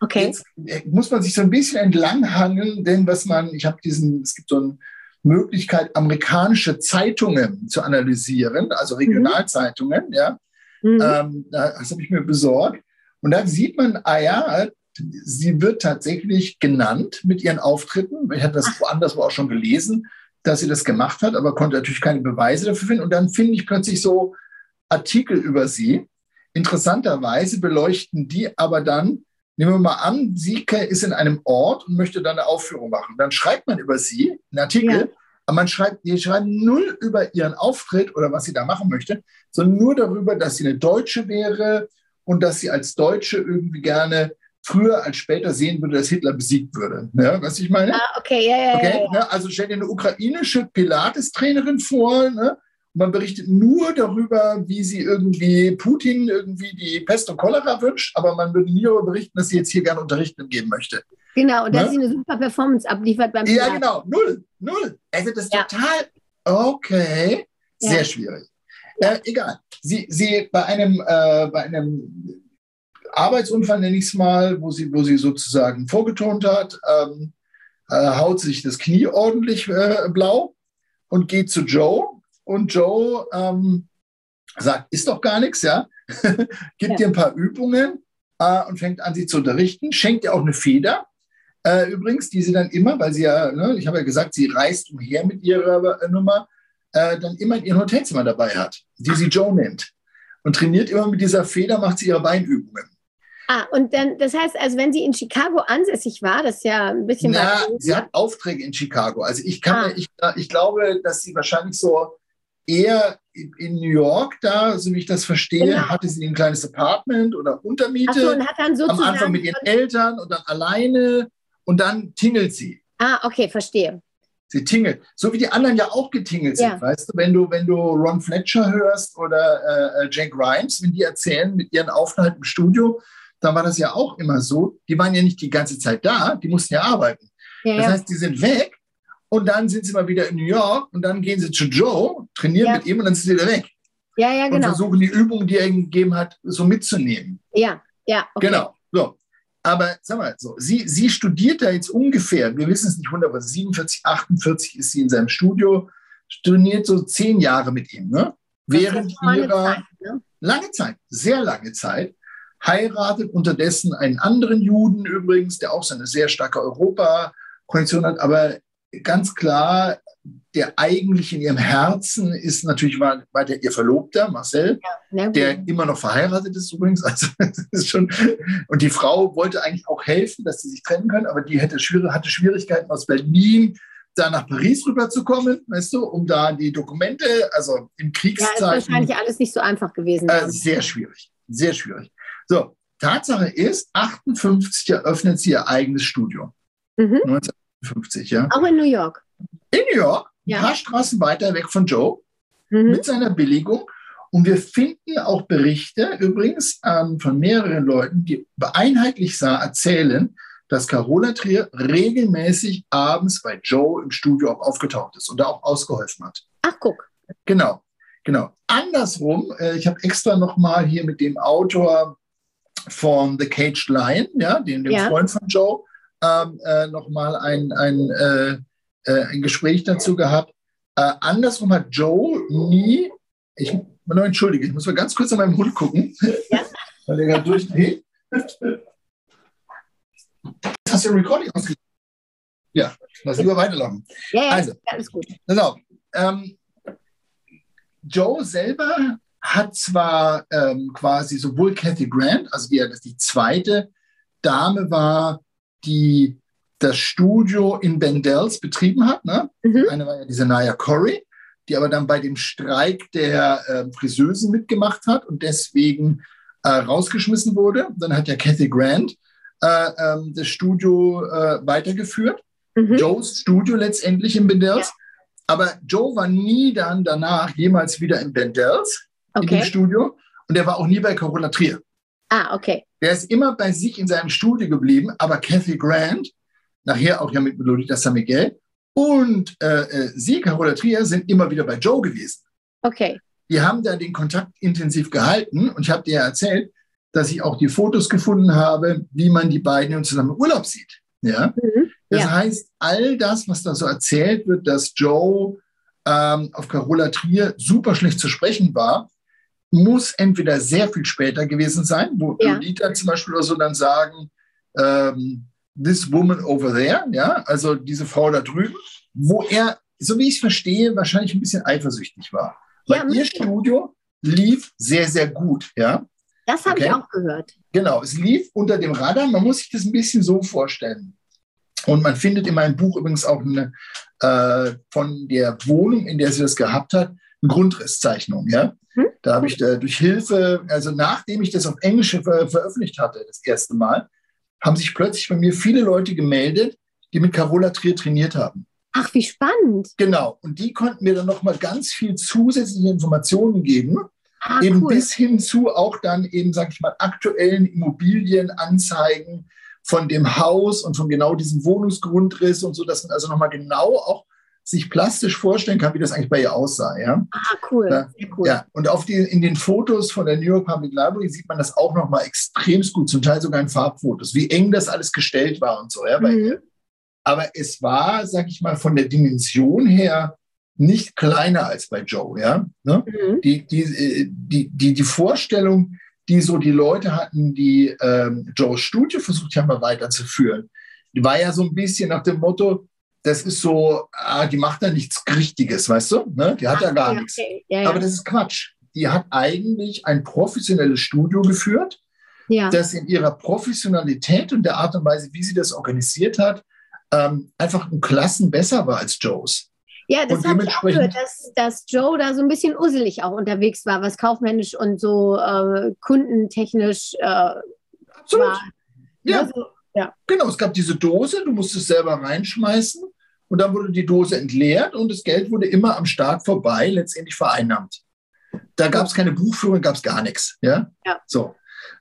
Okay. Jetzt äh, muss man sich so ein bisschen entlanghangeln, denn was man, ich habe diesen, es gibt so eine Möglichkeit, amerikanische Zeitungen zu analysieren, also mhm. Regionalzeitungen, mhm. ja. Mhm. Ähm, das habe ich mir besorgt. Und da sieht man, ah ja, sie wird tatsächlich genannt mit ihren Auftritten. Ich hatte das woanders auch schon gelesen, dass sie das gemacht hat, aber konnte natürlich keine Beweise dafür finden. Und dann finde ich plötzlich so Artikel über sie. Interessanterweise beleuchten die aber dann, nehmen wir mal an, sie ist in einem Ort und möchte dann eine Aufführung machen. Dann schreibt man über sie einen Artikel, ja. aber man schreibt, die schreiben null über ihren Auftritt oder was sie da machen möchte, sondern nur darüber, dass sie eine Deutsche wäre und dass sie als Deutsche irgendwie gerne früher als später sehen würde, dass Hitler besiegt würde. Ja, was ich meine? Ah, okay, ja, ja, okay? ja, ja. Also stell dir eine ukrainische Pilates-Trainerin vor, ne? Man berichtet nur darüber, wie sie irgendwie Putin irgendwie die Pest und Cholera wünscht, aber man würde nie darüber berichten, dass sie jetzt hier gerne Unterrichten geben möchte. Genau, und dass ne? sie eine super Performance abliefert beim Ja, genau, null, null. Also das ist ja. total, okay, sehr ja. schwierig. Äh, egal. Sie, sie bei einem, äh, bei einem Arbeitsunfall, nenne ich es mal, wo sie, wo sie sozusagen vorgetont hat, ähm, äh, haut sich das Knie ordentlich äh, blau und geht zu Joe und Joe ähm, sagt, ist doch gar nichts, ja, gibt ja. dir ein paar Übungen äh, und fängt an, sie zu unterrichten, schenkt ihr auch eine Feder. Äh, übrigens, die sie dann immer, weil sie ja, ne, ich habe ja gesagt, sie reist umher mit ihrer äh, Nummer, äh, dann immer in ihrem Hotelzimmer dabei hat, die sie Joe nennt. Und trainiert immer mit dieser Feder, macht sie ihre Beinübungen. Ah, und dann, das heißt, also wenn sie in Chicago ansässig war, das ist ja ein bisschen. Ja, sie hat Aufträge in Chicago. Also ich kann, ah. ich, ich glaube, dass sie wahrscheinlich so eher in New York da, so wie ich das verstehe, genau. hatte sie ein kleines Apartment oder Untermiete. So, und hat dann sozusagen am Anfang mit ihren Eltern und dann alleine und dann tingelt sie. Ah, okay, verstehe. Sie tingelt. So wie die anderen ja auch getingelt ja. sind, weißt du, wenn du, wenn du Ron Fletcher hörst oder äh, Jack Grimes, wenn die erzählen mit ihren Aufenthalten im Studio, dann war das ja auch immer so. Die waren ja nicht die ganze Zeit da, die mussten ja arbeiten. Ja, das heißt, die sind weg und dann sind sie mal wieder in New York und dann gehen sie zu Joe, trainieren ja. mit ihm und dann sind sie wieder weg. Ja, ja, genau. Und versuchen die Übungen, die er ihnen gegeben hat, so mitzunehmen. Ja, ja. Okay. Genau. So. Aber sag mal so, sie, sie studiert da jetzt ungefähr, wir wissen es nicht 100, aber 47, 48 ist sie in seinem Studio, studiert so zehn Jahre mit ihm, ne? Während ihrer Zeit, ne? lange Zeit, sehr lange Zeit, heiratet unterdessen einen anderen Juden übrigens, der auch seine sehr starke Europa-Kondition hat, aber ganz klar, der eigentlich in ihrem Herzen ist natürlich weiter ihr Verlobter, Marcel, ja, der immer noch verheiratet ist übrigens. Also, ist schon, und die Frau wollte eigentlich auch helfen, dass sie sich trennen können, aber die hätte, hatte Schwierigkeiten aus Berlin da nach Paris rüberzukommen, weißt du, um da die Dokumente, also im Kriegszeit. Ja, ist wahrscheinlich alles nicht so einfach gewesen. Äh, sehr schwierig, sehr schwierig. So, Tatsache ist, 58 eröffnet sie ihr eigenes Studio. Mhm. 1950, ja. Auch in New York. In New York, ja. ein paar Straßen weiter weg von Joe, mhm. mit seiner Billigung. Und wir finden auch Berichte übrigens ähm, von mehreren Leuten, die einheitlich sah, erzählen, dass Carola Trier regelmäßig abends bei Joe im Studio auch aufgetaucht ist und da auch ausgeholfen hat. Ach, guck. Genau, genau. Andersrum, äh, ich habe extra nochmal hier mit dem Autor von The Caged Lion, ja, dem, dem Ja. Freund von Joe, ähm, äh, nochmal ein, ein, äh, äh, ein Gespräch dazu gehabt. Äh, andersrum hat Joe nie, ich entschuldige, ich muss mal ganz kurz an meinem Hund gucken, Ja. weil der gerade durchdreht. Hast du ein Recording ausgesucht? Ja, lass lieber weiterlaufen. Ja, ja, Also. alles gut. Auf. Ähm, Joe selber hat zwar ähm, quasi sowohl Kathy Grant, also die die zweite Dame war, die das Studio in Bendells betrieben hat. Ne? Mhm. Eine war ja diese Naya Corey, die aber dann bei dem Streik der äh, Friseusen mitgemacht hat und deswegen äh, rausgeschmissen wurde. Dann hat ja Kathy Grant äh, ähm, das Studio äh, weitergeführt. Mhm. Joes Studio letztendlich in Bendells. Aber Joe war nie dann danach jemals wieder in Bendells, in dem Okay. Studio. Und er war auch nie bei Carola Trier. Ah, okay. Der ist immer bei sich in seinem Studio geblieben, aber Kathy Grant, nachher auch ja mit Lolita San Miguel und äh, äh, sie, Carola Trier, sind immer wieder bei Joe gewesen. Okay. Die haben da den Kontakt intensiv gehalten und ich habe dir ja erzählt, dass ich auch die Fotos gefunden habe, wie man die beiden zusammen im Urlaub sieht. Ja? Mhm. Das Ja. heißt, all das, was da so erzählt wird, dass Joe ähm, auf Carola Trier super schlecht zu sprechen war, muss entweder sehr viel später gewesen sein, wo Ja. Lolita zum Beispiel oder so dann sagen, ähm, this woman over there, ja, also diese Frau da drüben, wo er, so wie ich es verstehe, wahrscheinlich ein bisschen eifersüchtig war. Weil Ja, ihr Studio lief sehr, sehr gut, ja. Das habe ich Okay. auch gehört. Genau, es lief unter dem Radar. Man muss sich das ein bisschen so vorstellen. Und man findet in meinem Buch übrigens auch eine, äh, von der Wohnung, in der sie das gehabt hat, eine Grundrisszeichnung. Ja? Hm? Da habe ich äh, durch Hilfe, also nachdem ich das auf Englisch ver veröffentlicht hatte, das erste Mal, haben sich plötzlich bei mir viele Leute gemeldet, die mit Carola Trier trainiert haben. Ach, wie spannend. Genau. Und die konnten mir dann nochmal ganz viel zusätzliche Informationen geben Ah, eben cool. bis hin zu auch dann eben, sag ich mal, aktuellen Immobilienanzeigen von dem Haus und von genau diesem Wohnungsgrundriss und so, dass man also nochmal genau auch sich plastisch vorstellen kann, wie das eigentlich bei ihr aussah. Ja, Ah, cool. Ja. Cool. ja. und auf die, in den Fotos von der New York Public Library sieht man das auch nochmal extremst gut, zum Teil sogar in Farbfotos, wie eng das alles gestellt war und so. Ja, bei Mhm. Aber es war, sag ich mal, von der Dimension her nicht kleiner als bei Joe. Ja, ne? Mhm. die, die, äh, die, die, die Vorstellung, die so die Leute hatten, die ähm, Joes Studio versucht haben, weiterzuführen, die war ja so ein bisschen nach dem Motto, das ist so, ah, die macht da nichts Richtiges, weißt du? Ne? Die hat da gar Ja, nichts. okay. Ja, ja. Aber das ist Quatsch. Die hat eigentlich ein professionelles Studio geführt, ja. das in ihrer Professionalität und der Art und Weise, wie sie das organisiert hat, ähm, einfach ein Klassen besser war als Joes. Ja, das habe ich auch gehört, dass, dass Joe da so ein bisschen usselig auch unterwegs war, was kaufmännisch und so äh, kundentechnisch äh, Absolut. war. Ja. Also, Genau, es gab diese Dose, du musstest selber reinschmeißen und dann wurde die Dose entleert und das Geld wurde immer am Start vorbei letztendlich vereinnahmt. Da gab es keine Buchführung, gab es gar nichts. Ja. Ja. So.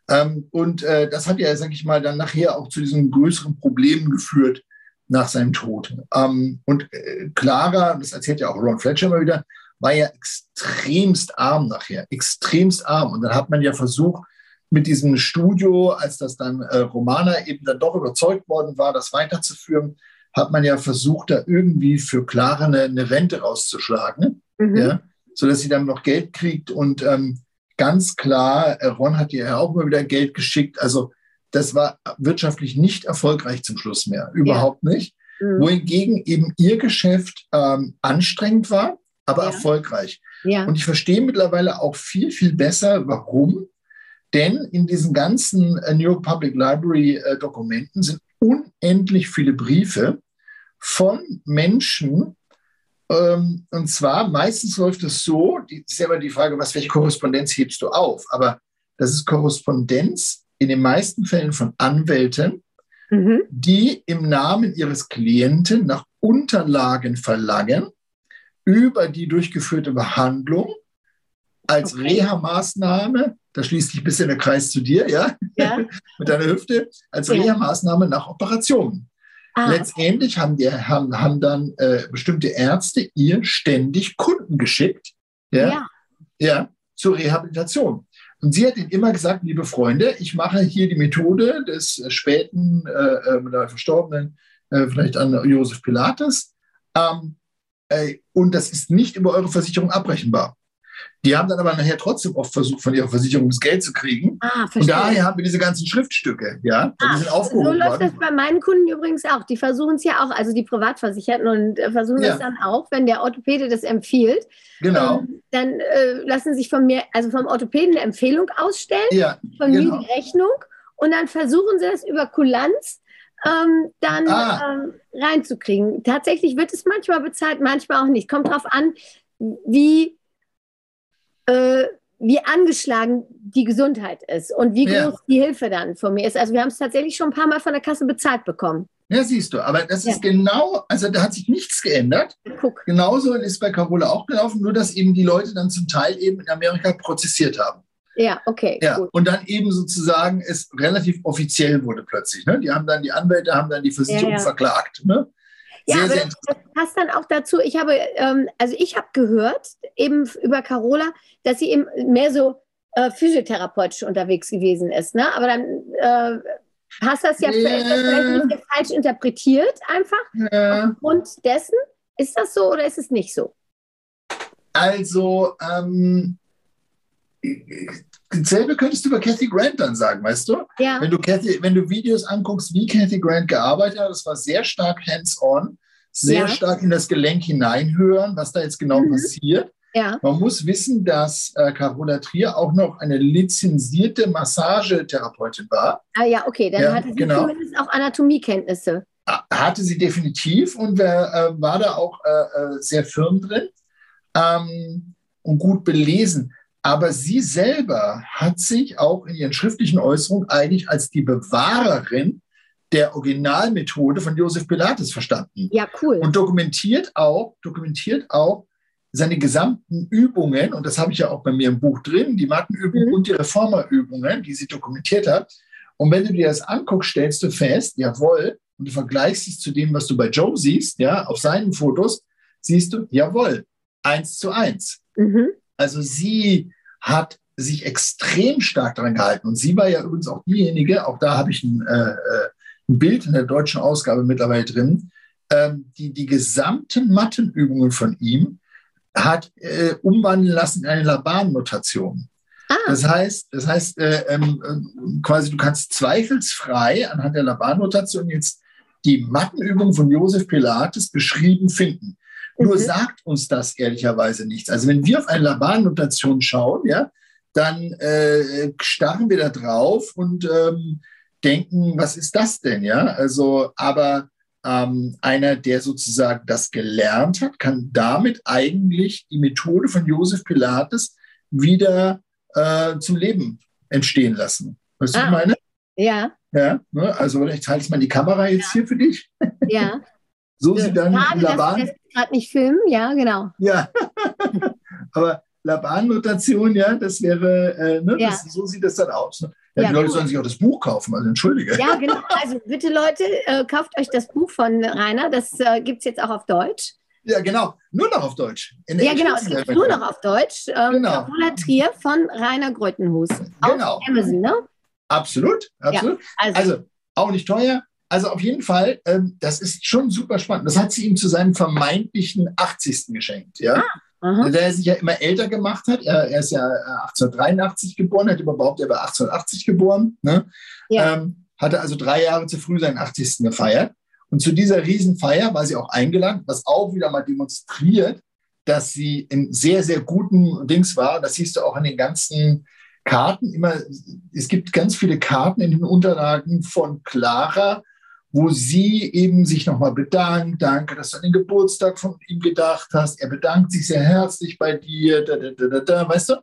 Ähm, und äh, das hat ja, sag ich mal, dann nachher auch zu diesen größeren Problemen geführt nach seinem Tod. Ähm, und äh, Clara, das erzählt ja auch Ron Fletcher immer wieder, war ja extremst arm nachher, extremst arm. Und dann hat man ja versucht, mit diesem Studio, als das dann äh, Romana eben dann doch überzeugt worden war, das weiterzuführen, hat man ja versucht, da irgendwie für Clara eine, eine Rente rauszuschlagen, mhm. ja, sodass sie dann noch Geld kriegt. Und ähm, ganz klar, äh, Ron hat ihr ja auch immer wieder Geld geschickt. Also das war wirtschaftlich nicht erfolgreich zum Schluss mehr, überhaupt nicht. Mhm. Wohingegen eben ihr Geschäft ähm, anstrengend war, aber Ja. erfolgreich. ja. Und ich verstehe mittlerweile auch viel, viel besser, warum. Denn in diesen ganzen äh, New York Public Library äh, Dokumenten sind unendlich viele Briefe von Menschen. Ähm, und zwar meistens läuft es so, die, ist ja immer die Frage, was, welche Korrespondenz hebst du auf? Aber das ist Korrespondenz in den meisten Fällen von Anwälten, Mhm. die im Namen ihres Klienten nach Unterlagen verlangen über die durchgeführte Behandlung als Okay. Reha-Maßnahme, da schließt sich ein bisschen der Kreis zu dir, ja, ja. mit deiner Hüfte, als Ja. Reha-Maßnahme nach Operationen. Ah, Letztendlich haben, die, haben, haben dann äh, bestimmte Ärzte ihr ständig Kunden geschickt, ja, ja. ja, zur Rehabilitation. Und sie hat ihnen immer gesagt, liebe Freunde, ich mache hier die Methode des späten, äh, äh, verstorbenen, äh, vielleicht an Josef Pilates. Ähm, äh, und das ist nicht über eure Versicherung abrechenbar. Die haben dann aber nachher trotzdem oft versucht, von ihrer Versicherung das Geld zu kriegen. Ah, und daher haben wir diese ganzen Schriftstücke, ja. Ah, die sind aufgehoben so läuft worden. das bei meinen Kunden übrigens auch. Die versuchen es ja auch, also die Privatversicherten und äh, versuchen ja. das dann auch, wenn der Orthopäde das empfiehlt. Genau. Ähm, dann äh, lassen sich von mir, also vom Orthopäden eine Empfehlung ausstellen, ja, von genau. mir die Rechnung und dann versuchen sie das über Kulanz ähm, dann ah. ähm, reinzukriegen. Tatsächlich wird es manchmal bezahlt, manchmal auch nicht. Kommt darauf an, wie äh, wie angeschlagen die Gesundheit ist und wie groß ja. die Hilfe dann von mir ist. Also wir haben es tatsächlich schon ein paar Mal von der Kasse bezahlt bekommen. Ja, siehst du, aber das ja. ist genau, also da hat sich nichts geändert. Guck. Genauso ist bei Carola auch gelaufen, nur dass eben die Leute dann zum Teil eben in Amerika prozessiert haben. Ja, okay. Ja, gut. und dann eben sozusagen es relativ offiziell wurde plötzlich. Ne? Die haben dann, die Anwälte haben dann die Versicherung ja, ja. verklagt. Ne? Ja, aber das, das, passt dann auch dazu. Ich habe, ähm, also ich habe gehört, eben über Carola, dass sie eben mehr so äh, physiotherapeutisch unterwegs gewesen ist. Ne? Aber dann äh, hast das ja, ja. vielleicht bisschen falsch interpretiert, einfach. Ja. Aufgrund dessen. Ist das so oder ist es nicht so? Also, ähm, dasselbe könntest du über Kathy Grant dann sagen, weißt du? Ja. Wenn du, Kathy, wenn du Videos anguckst, wie Kathy Grant gearbeitet hat, das war sehr stark hands-on, sehr ja. stark in das Gelenk hineinhören, was da jetzt genau mhm. passiert. Ja. Man muss wissen, dass äh, Carola Trier auch noch eine lizenzierte Massagetherapeutin war. Ah ja, okay, dann ja, hatte sie genau. zumindest auch Anatomiekenntnisse. Hatte sie definitiv und äh, war da auch äh, äh, sehr firm drin ähm, und gut belesen. Aber sie selber hat sich auch in ihren schriftlichen Äußerungen eigentlich als die Bewahrerin der Originalmethode von Josef Pilates verstanden. Ja, cool. Und dokumentiert auch, dokumentiert auch seine gesamten Übungen, und das habe ich ja auch bei mir im Buch drin, die Mattenübungen mhm. und die Reformerübungen, die sie dokumentiert hat. Und wenn du dir das anguckst, stellst du fest, jawohl, und du vergleichst es zu dem, was du bei Joe siehst, ja, auf seinen Fotos, siehst du, jawohl, eins zu eins. Mhm. Also sie hat sich extrem stark daran gehalten. Und sie war ja übrigens auch diejenige, auch da habe ich ein, äh, äh, ein Bild in der deutschen Ausgabe mittlerweile drin, ähm, die die gesamten Mattenübungen von ihm hat äh, umwandeln lassen in eine Laban-Notation. Ah. Das heißt, das heißt äh, ähm, äh, quasi, du kannst zweifelsfrei anhand der Laban-Notation jetzt die Mattenübungen von Josef Pilates beschrieben finden. Nur mhm. sagt uns das ehrlicherweise nichts. Also wenn wir auf eine Laban-Notation schauen, ja, dann äh, starren wir da drauf und ähm, denken, was ist das denn, ja? Also, aber ähm, einer, der sozusagen das gelernt hat, kann damit eigentlich die Methode von Josef Pilates wieder äh, zum Leben entstehen lassen. Weißt du, ah, was ich meine? Ja. Ja, ne? also ich halte mal die Kamera jetzt ja. hier für dich. Ja. so sieht dann Laban. Dass gerade nicht filmen, ja, genau. Ja, aber Laban-Notation, ja, das wäre, äh, ne, ja. Das, so sieht das dann aus. Ne? Ja, ja, die Leute cool. sollen sich auch das Buch kaufen, also entschuldige. Ja, genau. Also bitte Leute, äh, kauft euch das Buch von Rainer. Das äh, gibt es jetzt auch auf Deutsch. Ja, genau. Nur noch auf Deutsch. ja, genau. Es gibt nur noch auf Deutsch. Ähm, genau. Carola Trier von Rainer Grötenhus. Genau. Auf Amazon, ne? Absolut. absolut. Ja, also, also, auch nicht teuer. Also auf jeden Fall, ähm, das ist schon super spannend. Das hat sie ihm zu seinem vermeintlichen 80. geschenkt. Ja? Ah. Aha. der sich ja immer älter gemacht hat. Er, er ist ja 1883 äh, geboren, hat überhaupt, er war 1880 geboren. Ne? Ja. Ähm, hatte also drei Jahre zu früh seinen 80. gefeiert. Und zu dieser Riesenfeier war sie auch eingeladen, was auch wieder mal demonstriert, dass sie in sehr, sehr guten Dings war. Das siehst du auch an den ganzen Karten. Immer, es gibt ganz viele Karten in den Unterlagen von Clara, wo sie eben sich nochmal bedankt. Danke, dass du an den Geburtstag von ihm gedacht hast. Er bedankt sich sehr herzlich bei dir. Da, da, da, da, weißt du?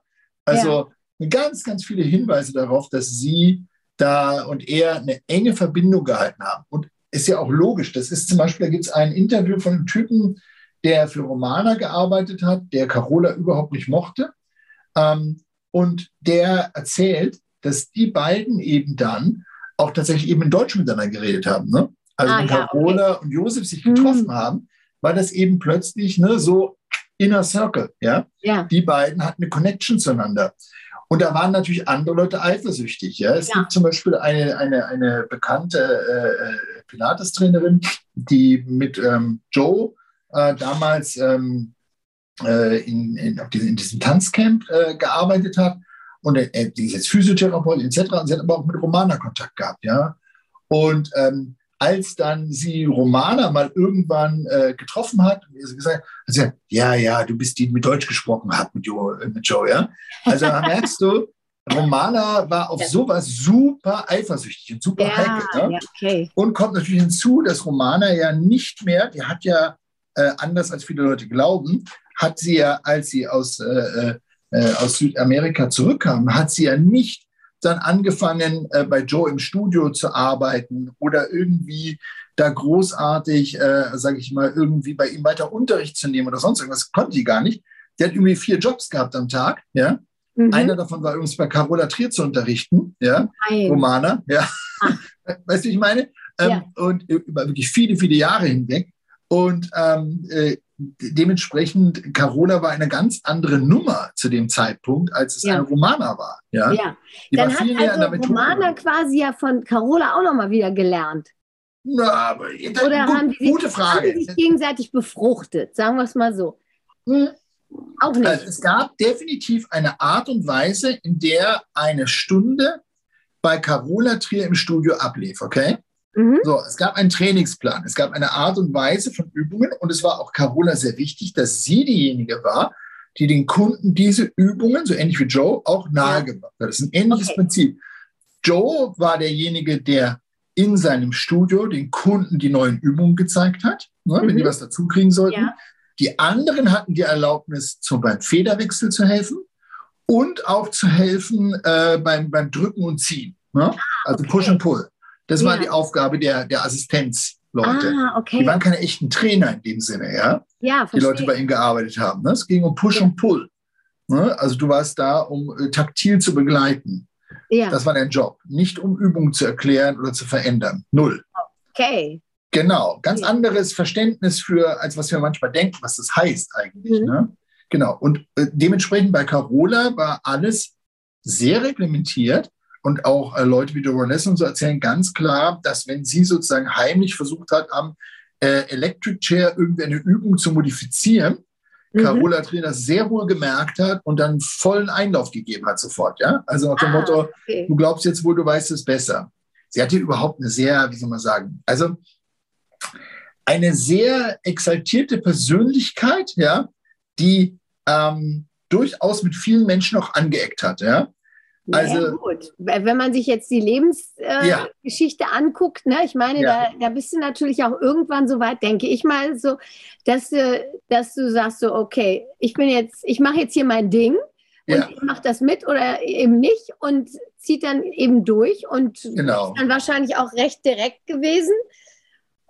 Also ja. ganz, ganz viele Hinweise darauf, dass sie da und er eine enge Verbindung gehalten haben. Und ist ja auch logisch. Das ist zum Beispiel, da gibt es ein Interview von einem Typen, der für Romana gearbeitet hat, der Carola überhaupt nicht mochte. Ähm, und der erzählt, dass die beiden eben dann auch tatsächlich eben in Deutsch miteinander geredet haben. Ne? Also ah, wenn ja, Carola okay. und Josef sich getroffen mhm. haben, war das eben plötzlich ne, so Inner Circle. Ja? ja? Die beiden hatten eine Connection zueinander. Und da waren natürlich andere Leute eifersüchtig. Ja? Es ja. gibt zum Beispiel eine, eine, eine bekannte äh, Pilates-Trainerin, die mit ähm, Joe äh, damals ähm, äh, in, in, diesem, in, diesem Tanzcamp äh, gearbeitet hat. Und äh, die ist jetzt Physiotherapeutin etc. Und sie hat aber auch mit Romana Kontakt gehabt. Ja? Und ähm, als dann sie Romana mal irgendwann äh, getroffen hat, hat sie gesagt, hat sie ja, ja, du bist die, die mit Deutsch gesprochen hat mit Joe, äh, mit Joe ja. Also merkst du, Romana war auf ja. sowas super eifersüchtig und super ja, heikel. Ja? Ja, okay. Und kommt natürlich hinzu, dass Romana ja nicht mehr, die hat ja, äh, anders als viele Leute glauben, hat sie ja, als sie aus, äh, äh, aus Südamerika zurückkam, hat sie ja nicht dann angefangen, äh, bei Joe im Studio zu arbeiten oder irgendwie da großartig, äh, sage ich mal, irgendwie bei ihm weiter Unterricht zu nehmen oder sonst irgendwas. Konnte sie gar nicht. Die hat irgendwie vier Jobs gehabt am Tag. Ja? Mhm. Einer davon war übrigens bei Carola Trier zu unterrichten, ja, Nein. Romana, ja. Ah. Weißt du, wie ich meine? Ähm, ja. Und über wirklich viele, viele Jahre hinweg. Und ähm, äh, dementsprechend, Carola war eine ganz andere Nummer zu dem Zeitpunkt, als es ja. eine Romana war. Ja, ja. Die dann hat also Romana quasi ja von Carola auch nochmal wieder gelernt. Na, aber das, Oder gut, haben die sich, gute Frage. Sich gegenseitig befruchtet, sagen wir es mal so. Hm. Auch nicht. Also es gab definitiv eine Art und Weise, in der eine Stunde bei Carola Trier im Studio ablief, okay? Mhm. So, es gab einen Trainingsplan, es gab eine Art und Weise von Übungen und es war auch Carola sehr wichtig, dass sie diejenige war, die den Kunden diese Übungen, so ähnlich wie Joe, auch nahegebracht hat. Das ist ein ähnliches okay. Prinzip. Joe war derjenige, der in seinem Studio den Kunden die neuen Übungen gezeigt hat, ne, mhm. wenn die mhm. was dazu kriegen sollten. Ja. Die anderen hatten die Erlaubnis, zum, beim Federwechsel zu helfen und auch zu helfen äh, beim, beim Drücken und Ziehen. Ne? Ah, also Push und Pull. Das ja. war die Aufgabe der, der Assistenzleute. Ah, okay. Die waren keine echten Trainer in dem Sinne, ja? Ja, Die Leute bei ihm gearbeitet haben. Ne? Es ging um Push ja. und Pull. Ne? Also du warst da, um äh, taktil zu begleiten. Ja. Das war dein Job. Nicht um Übungen zu erklären oder zu verändern. Null. Okay. Genau. Ganz anderes Verständnis für, als was wir manchmal denken, was das heißt eigentlich. Mhm. Ne? Genau. Und äh, dementsprechend bei Carola war alles sehr reglementiert und auch äh, Leute wie Doroness und so erzählen ganz klar, dass wenn sie sozusagen heimlich versucht hat, am äh, Electric Chair irgendwie eine Übung zu modifizieren, mhm. Carola Trainer sehr wohl gemerkt hat und dann vollen Einlauf gegeben hat sofort. Ja? Also nach dem ah, Motto, okay. du glaubst jetzt wohl, du weißt es besser. Sie hatte überhaupt eine sehr, wie soll man sagen, also eine sehr exaltierte Persönlichkeit, ja, die ähm, durchaus mit vielen Menschen auch angeeckt hat. Ja? Also, ja, gut. Wenn man sich jetzt die Lebensgeschichte äh, ja. anguckt, ne, ich meine, ja. da, da bist du natürlich auch irgendwann so weit, denke ich mal, so, dass du, dass du sagst so, okay, ich bin jetzt, ich mache jetzt hier mein Ding und ich mache das mit oder eben nicht und zieht dann eben durch und genau. ist dann wahrscheinlich auch recht direkt gewesen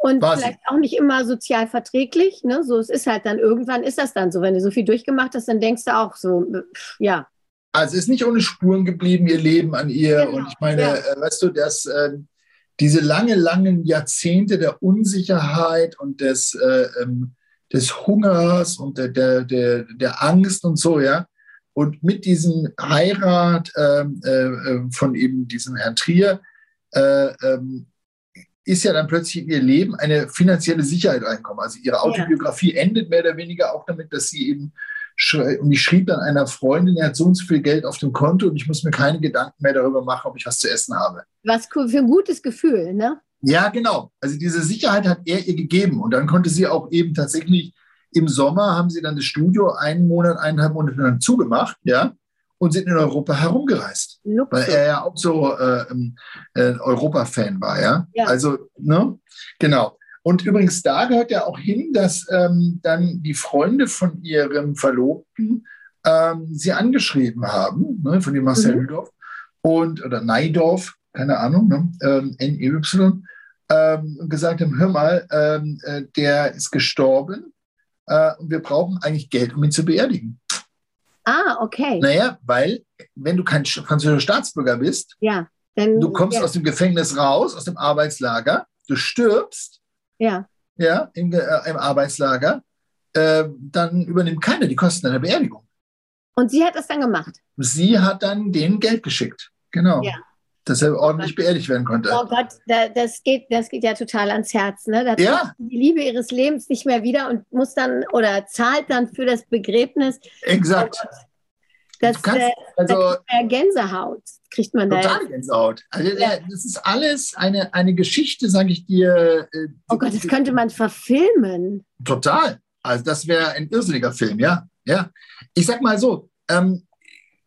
und War vielleicht sie. auch nicht immer sozial verträglich. Ne? So, es ist halt dann irgendwann ist das dann so. Wenn du so viel durchgemacht hast, dann denkst du auch so, ja, also ist nicht ohne Spuren geblieben, ihr Leben an ihr. Genau, und ich meine, ja. äh, weißt du, dass äh, diese lange, langen Jahrzehnte der Unsicherheit und des, äh, ähm, des Hungers und der, der, der, der Angst und so, ja. Und mit diesem Heirat ähm, äh, äh, von eben diesem Herrn Trier äh, ähm, ist ja dann plötzlich in ihr Leben eine finanzielle Sicherheit reinkommen. Also ihre Autobiografie ja. endet mehr oder weniger auch damit, dass sie eben und ich schrieb dann einer Freundin, er hat so und so viel Geld auf dem Konto und ich muss mir keine Gedanken mehr darüber machen, ob ich was zu essen habe. Was für ein gutes Gefühl, ne? Ja, genau. Also diese Sicherheit hat er ihr gegeben und dann konnte sie auch eben tatsächlich im Sommer haben sie dann das Studio einen Monat, eineinhalb Monate lang zugemacht, ja, und sind in Europa herumgereist, Luxus. weil er ja auch so äh, äh, Europa-Fan war, ja? ja. Also, ne, genau. Und übrigens, da gehört ja auch hin, dass ähm, dann die Freunde von ihrem Verlobten ähm, sie angeschrieben haben, ne, von dem Marcel mhm. Hüdorf und oder Neidorf, keine Ahnung, ne, ähm, N-E-Y, ähm, und gesagt haben, hör mal, ähm, äh, der ist gestorben äh, und wir brauchen eigentlich Geld, um ihn zu beerdigen. Ah, okay. Naja, weil wenn du kein französischer Staatsbürger bist, ja, dann, du kommst ja. aus dem Gefängnis raus, aus dem Arbeitslager, du stirbst ja. Ja, im, äh, im Arbeitslager, äh, dann übernimmt keiner die Kosten einer Beerdigung. Und sie hat das dann gemacht? Sie hat dann denen Geld geschickt. Genau. Ja. Dass er ordentlich beerdigt werden konnte. Oh Gott, das, geht, das geht ja total ans Herz. Ne? Da ja. die Liebe ihres Lebens nicht mehr wieder und muss dann oder zahlt dann für das Begräbnis. Exakt. Oh das, kannst, äh, also, da Gänsehaut kriegt man total da. Total Gänsehaut. Also ja. das ist alles eine, eine Geschichte, sage ich dir. Äh, oh Gott, das könnte man verfilmen. Total. Also das wäre ein irrsinniger Film, ja. ja. Ich sag mal so, ähm,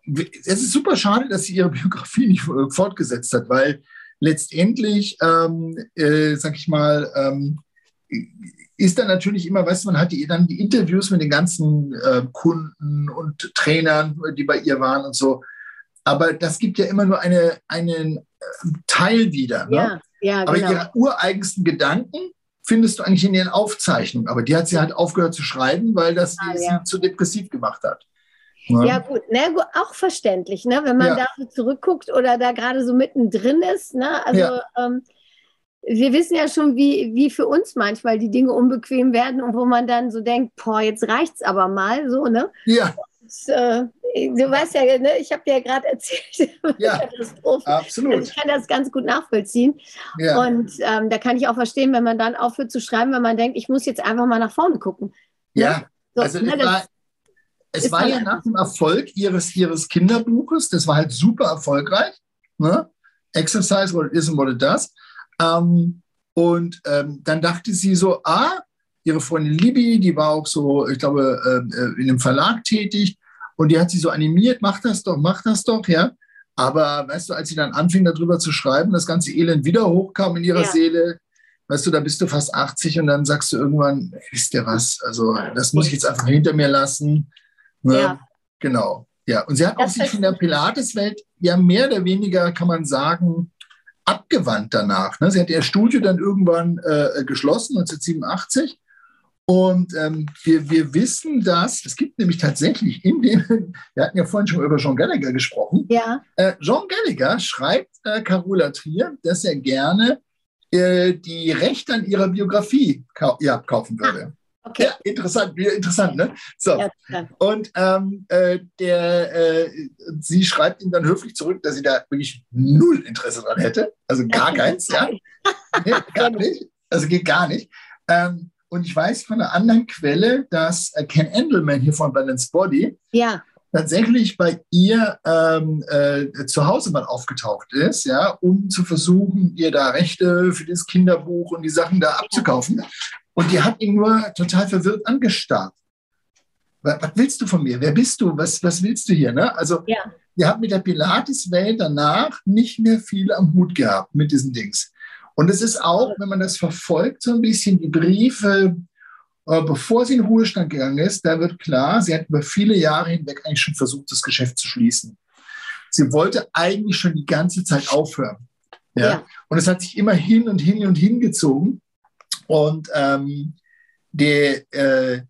es ist super schade, dass sie ihre Biografie nicht fortgesetzt hat, weil letztendlich, ähm, äh, sag ich mal, ähm, ist dann natürlich immer, weißt du, man hat die, dann die Interviews mit den ganzen äh, Kunden und Trainern, die bei ihr waren und so. Aber das gibt ja immer nur eine, einen äh, Teil wieder. Ne? Ja, ja, Aber genau. ihre ureigensten Gedanken findest du eigentlich in ihren Aufzeichnungen. Aber die hat sie halt aufgehört zu schreiben, weil das ah, ja. sie zu depressiv gemacht hat. Ne? Ja, gut, ne, auch verständlich, ne? wenn man ja. da so zurückguckt oder da gerade so mittendrin ist. Ne? Also ja. ähm, wir wissen ja schon, wie, wie für uns manchmal die Dinge unbequem werden und wo man dann so denkt, boah, jetzt reicht's aber mal so, ne? Ja. Und, äh, du weißt ja, ne, ich habe dir ja gerade erzählt, ja, absolut. Also ich kann das ganz gut nachvollziehen. Ja. Und ähm, da kann ich auch verstehen, wenn man dann aufhört zu schreiben, wenn man denkt, ich muss jetzt einfach mal nach vorne gucken. Ne? Ja, so, also ne, war, es war ja nach dem Erfolg ihres, ihres Kinderbuches, das war halt super erfolgreich. Ne? Exercise, what it is and what it does. Ähm, und ähm, dann dachte sie so, ah, ihre Freundin Libby, die war auch so, ich glaube, äh, äh, in einem Verlag tätig und die hat sie so animiert, mach das doch, mach das doch, ja. Aber weißt du, als sie dann anfing, darüber zu schreiben, das ganze Elend wieder hochkam in ihrer ja. Seele, weißt du, da bist du fast 80 und dann sagst du irgendwann, wisst ihr was, also das muss ich jetzt einfach hinter mir lassen. Ne? Ja. Genau. Ja, und sie hat das auch sich in der Pilates-Welt ja mehr oder weniger, kann man sagen, abgewandt danach. Ne? Sie hat ihr Studio dann irgendwann äh, geschlossen, 1987. Und ähm, wir, wir wissen, dass es gibt nämlich tatsächlich in dem, wir hatten ja vorhin schon über John Gallagher gesprochen. Ja. Äh, John Gallagher schreibt äh, Carola Trier, dass er gerne äh, die Rechte an ihrer Biografie kau ja, kaufen würde. Okay. Ja, interessant, wieder interessant, ne? So. Ja, und ähm, äh, der, äh, sie schreibt ihm dann höflich zurück, dass sie da wirklich null Interesse dran hätte. Also gar keins, ja. Nee, gar nicht. Also geht gar nicht. Ähm, und ich weiß von einer anderen Quelle, dass äh, Ken Endelman hier von Balance Body ja. tatsächlich bei ihr ähm, äh, zu Hause mal aufgetaucht ist, ja, um zu versuchen, ihr da Rechte für das Kinderbuch und die Sachen da abzukaufen. Und die hat ihn nur total verwirrt angestarrt. Was, was willst du von mir? Wer bist du? Was, was willst du hier? Ne? Also, ja. ihr habt mit der Pilates-Welt danach nicht mehr viel am Hut gehabt mit diesen Dings. Und es ist auch, wenn man das verfolgt, so ein bisschen die Briefe, äh, bevor sie in Ruhestand gegangen ist, da wird klar, sie hat über viele Jahre hinweg eigentlich schon versucht, das Geschäft zu schließen. Sie wollte eigentlich schon die ganze Zeit aufhören. Ja? ja. Und es hat sich immer hin und hin und hingezogen. Und ähm, die, äh,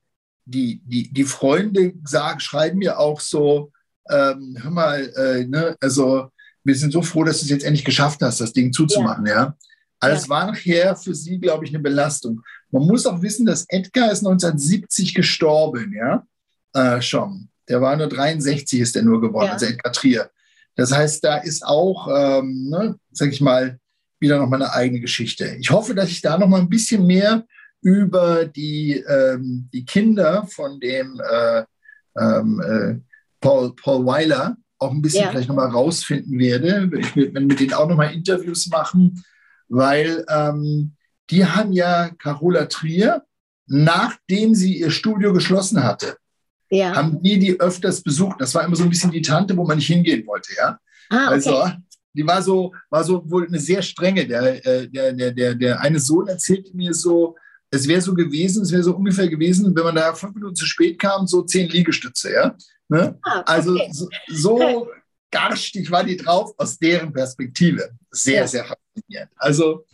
die, die, die Freunde sagen, schreiben mir auch so, ähm, hör mal, äh, ne, also wir sind so froh, dass du es jetzt endlich geschafft hast, das Ding zuzumachen, ja. ja? Also ja. war nachher für sie, glaube ich, eine Belastung. Man muss auch wissen, dass Edgar ist 1970 gestorben, ja, äh, schon. Der war nur 63, ist er nur geworden, ja. also Edgar Trier. Das heißt, da ist auch, ähm, ne, sag ich mal, wieder noch mal eine eigene Geschichte. Ich hoffe, dass ich da noch mal ein bisschen mehr über die, ähm, die Kinder von dem äh, ähm, äh, Paul, Paul Weiler auch ein bisschen ja. vielleicht noch mal rausfinden werde. Ich will mit denen auch noch mal Interviews machen, weil ähm, die haben ja Carola Trier, nachdem sie ihr Studio geschlossen hatte, ja. haben die die öfters besucht. Das war immer so ein bisschen die Tante, wo man nicht hingehen wollte, ja. Ah, okay. Also die war so, war so wohl eine sehr strenge. Der, äh, der, der, der, der eine Sohn erzählte mir so, es wäre so gewesen, es wäre so ungefähr gewesen, wenn man da fünf Minuten zu spät kam, so zehn Liegestütze, ja. Ne? Ah, okay. Also so, so garstig war die drauf aus deren Perspektive. Sehr, ja. sehr faszinierend. Also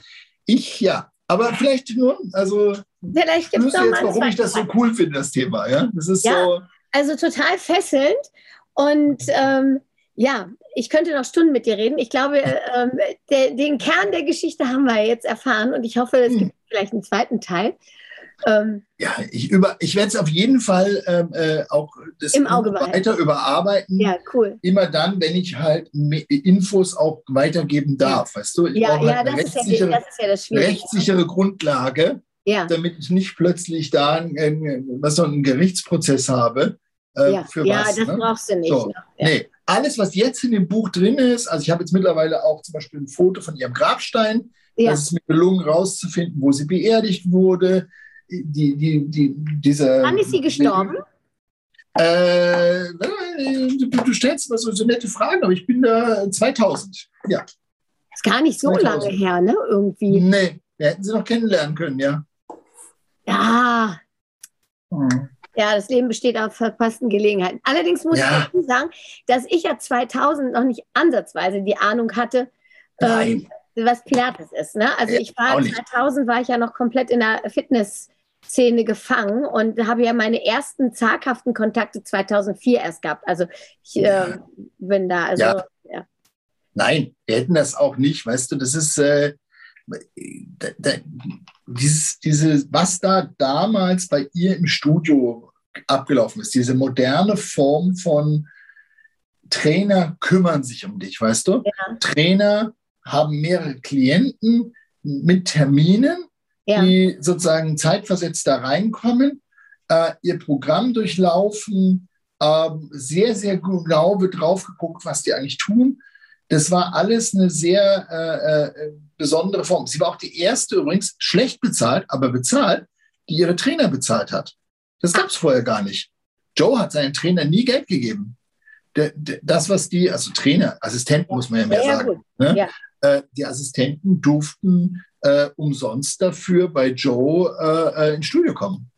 ich, ja. Aber vielleicht nur, also vielleicht gibt es jetzt, warum ich das so cool finde, das Thema. Ja, das ist ja, so. Also total fesselnd. Und ähm, ja, ich könnte noch Stunden mit dir reden. Ich glaube, ähm, der, den Kern der Geschichte haben wir jetzt erfahren und ich hoffe, es gibt vielleicht einen zweiten Teil. Ähm, ja, ich, ich werde es auf jeden Fall ähm, äh, auch das im Auge weiter überarbeiten. Ja, cool. Immer dann, wenn ich halt Infos auch weitergeben darf. Ja. Weißt du, ich ja, ja, halt eine rechtssichere, ja, das das rechtssichere Grundlage, ja. damit ich nicht plötzlich da einen, was so einen Gerichtsprozess habe. Äh, ja. für ja, was, das ne? brauchst du nicht. So. Ne? Nee, alles, was jetzt in dem Buch drin ist, also ich habe jetzt mittlerweile auch zum Beispiel ein Foto von ihrem Grabstein. Ja. Das ist mir gelungen, rauszufinden, wo sie beerdigt wurde. Die, die, die, diese, Wann ist sie gestorben? Äh, du, du, stellst mal so, so, nette Fragen, aber ich bin da 2000. Ja. Ist gar nicht so 2000. lange her, ne? Irgendwie. Nee, wir hätten sie noch kennenlernen können, ja. Ja. Hm. Ja, das Leben besteht auf verpassten Gelegenheiten. Allerdings muss ja. ich sagen, dass ich ja 2000 noch nicht ansatzweise die Ahnung hatte, ähm, was Pilates ist. Ne? Also ich war 2000 war ich ja noch komplett in der Fitnessszene gefangen und habe ja meine ersten zaghaften Kontakte 2004 erst gehabt. Also ich ja. äh, bin da also ja. ja. Nein, wir hätten das auch nicht. Weißt du, das ist äh, da, da, dieses, diese, was da damals bei ihr im Studio abgelaufen ist, diese moderne Form von Trainer kümmern sich um dich, weißt du? Ja. Trainer haben mehrere Klienten mit Terminen, ja. die sozusagen zeitversetzt da reinkommen, äh, ihr Programm durchlaufen, äh, sehr, sehr genau wird drauf geguckt, was die eigentlich tun. Das war alles eine sehr äh, äh, besondere Form. Sie war auch die erste übrigens, schlecht bezahlt, aber bezahlt, die ihre Trainer bezahlt hat. Das gab es vorher gar nicht. Joe hat seinen Trainer nie Geld gegeben. Das, was die, also Trainer, Assistenten muss man ja mehr ja, sagen, ne? ja. Äh, die Assistenten durften äh, umsonst dafür bei Joe äh, äh ins Studio kommen.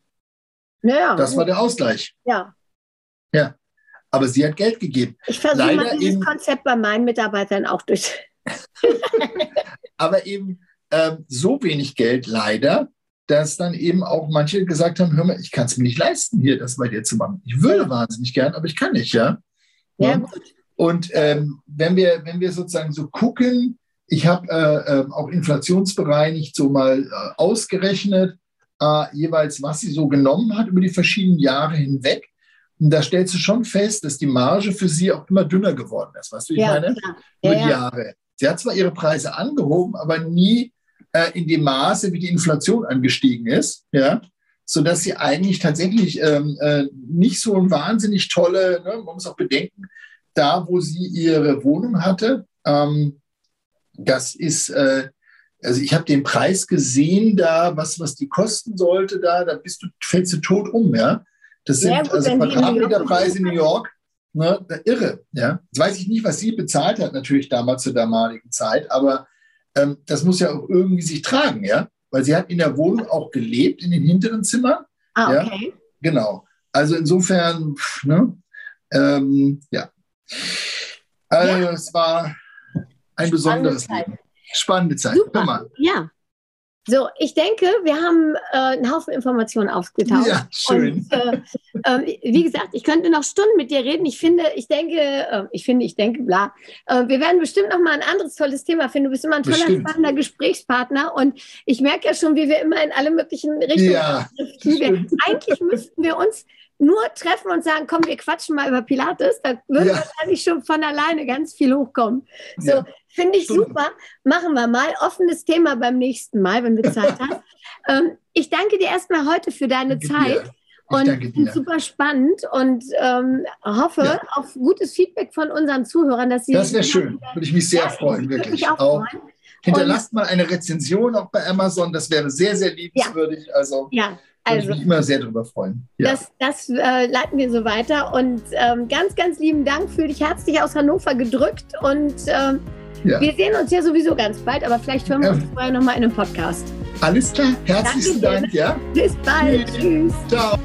Ja, das war der Ausgleich. Ja. Ja. Aber sie hat Geld gegeben. Ich versuche mal dieses eben, Konzept bei meinen Mitarbeitern auch durch. aber eben äh, so wenig Geld leider, dass dann eben auch manche gesagt haben, hör mal, ich kann es mir nicht leisten, hier das bei dir zu machen. Ich würde wahnsinnig gern, aber ich kann nicht, ja. ja gut. Und ähm, wenn, wir, wenn wir sozusagen so gucken, ich habe äh, äh, auch inflationsbereinigt so mal äh, ausgerechnet, äh, jeweils, was sie so genommen hat über die verschiedenen Jahre hinweg. Und da stellst du schon fest, dass die Marge für sie auch immer dünner geworden ist. Weißt du, ich ja, meine? Ja. Über die Jahre. Sie hat zwar ihre Preise angehoben, aber nie äh, in dem Maße, wie die Inflation angestiegen ist, ja, sodass sie eigentlich tatsächlich ähm, äh, nicht so ein wahnsinnig tolle, ne, man muss auch bedenken, da, wo sie ihre Wohnung hatte, ähm, das ist, äh, also ich habe den Preis gesehen da, was, was die kosten sollte da, da bist du, fällst du tot um, ja. Das sind ja, gut, also Quadratmeterpreise in New York, ne, irre, ja. Jetzt weiß ich nicht, was sie bezahlt hat, natürlich damals zur damaligen Zeit, aber ähm, das muss ja auch irgendwie sich tragen, ja. Weil sie hat in der Wohnung auch gelebt, in den hinteren Zimmern. Ah, okay. Ja? Genau. Also insofern, ne, ähm, ja. Also ja. es war ein besonderes Spannende Zeit. Spannende Zeit. Super. Ja. So, ich denke, wir haben äh, einen Haufen Informationen aufgetaucht. Ja, schön. Und, äh, äh, wie gesagt, ich könnte noch Stunden mit dir reden. Ich finde, ich denke, äh, ich finde, ich denke, bla. Äh, wir werden bestimmt noch mal ein anderes tolles Thema finden. Du bist immer ein toller, bestimmt. spannender Gesprächspartner und ich merke ja schon, wie wir immer in alle möglichen Richtungen. Ja, Eigentlich müssten wir uns nur treffen und sagen, komm, wir quatschen mal über Pilates, da würde ja. wahrscheinlich schon von alleine ganz viel hochkommen. So, ja. Finde ich super. Machen wir mal. Offenes Thema beim nächsten Mal, wenn du Zeit hast. ähm, ich danke dir erstmal heute für deine danke Zeit. Und finde super spannend und ähm, hoffe ja. auf gutes Feedback von unseren Zuhörern, dass sie. Das wäre schön, würde ich mich sehr freuen, wirklich. Auch, auch freuen. Hinterlasst und, mal eine Rezension auch bei Amazon, das wäre sehr, sehr liebenswürdig. Also, ja, also, Würde mich immer sehr darüber freuen. Ja. Das, das äh, leiten wir so weiter. Und ähm, ganz, ganz lieben Dank. Fühl dich herzlich aus Hannover gedrückt. Und ähm, ja. wir sehen uns ja sowieso ganz bald, aber vielleicht hören wir uns vorher nochmal in einem Podcast. Alles klar. Herzlichen Dank. Ja? Bis bald. Tschüss. Ciao.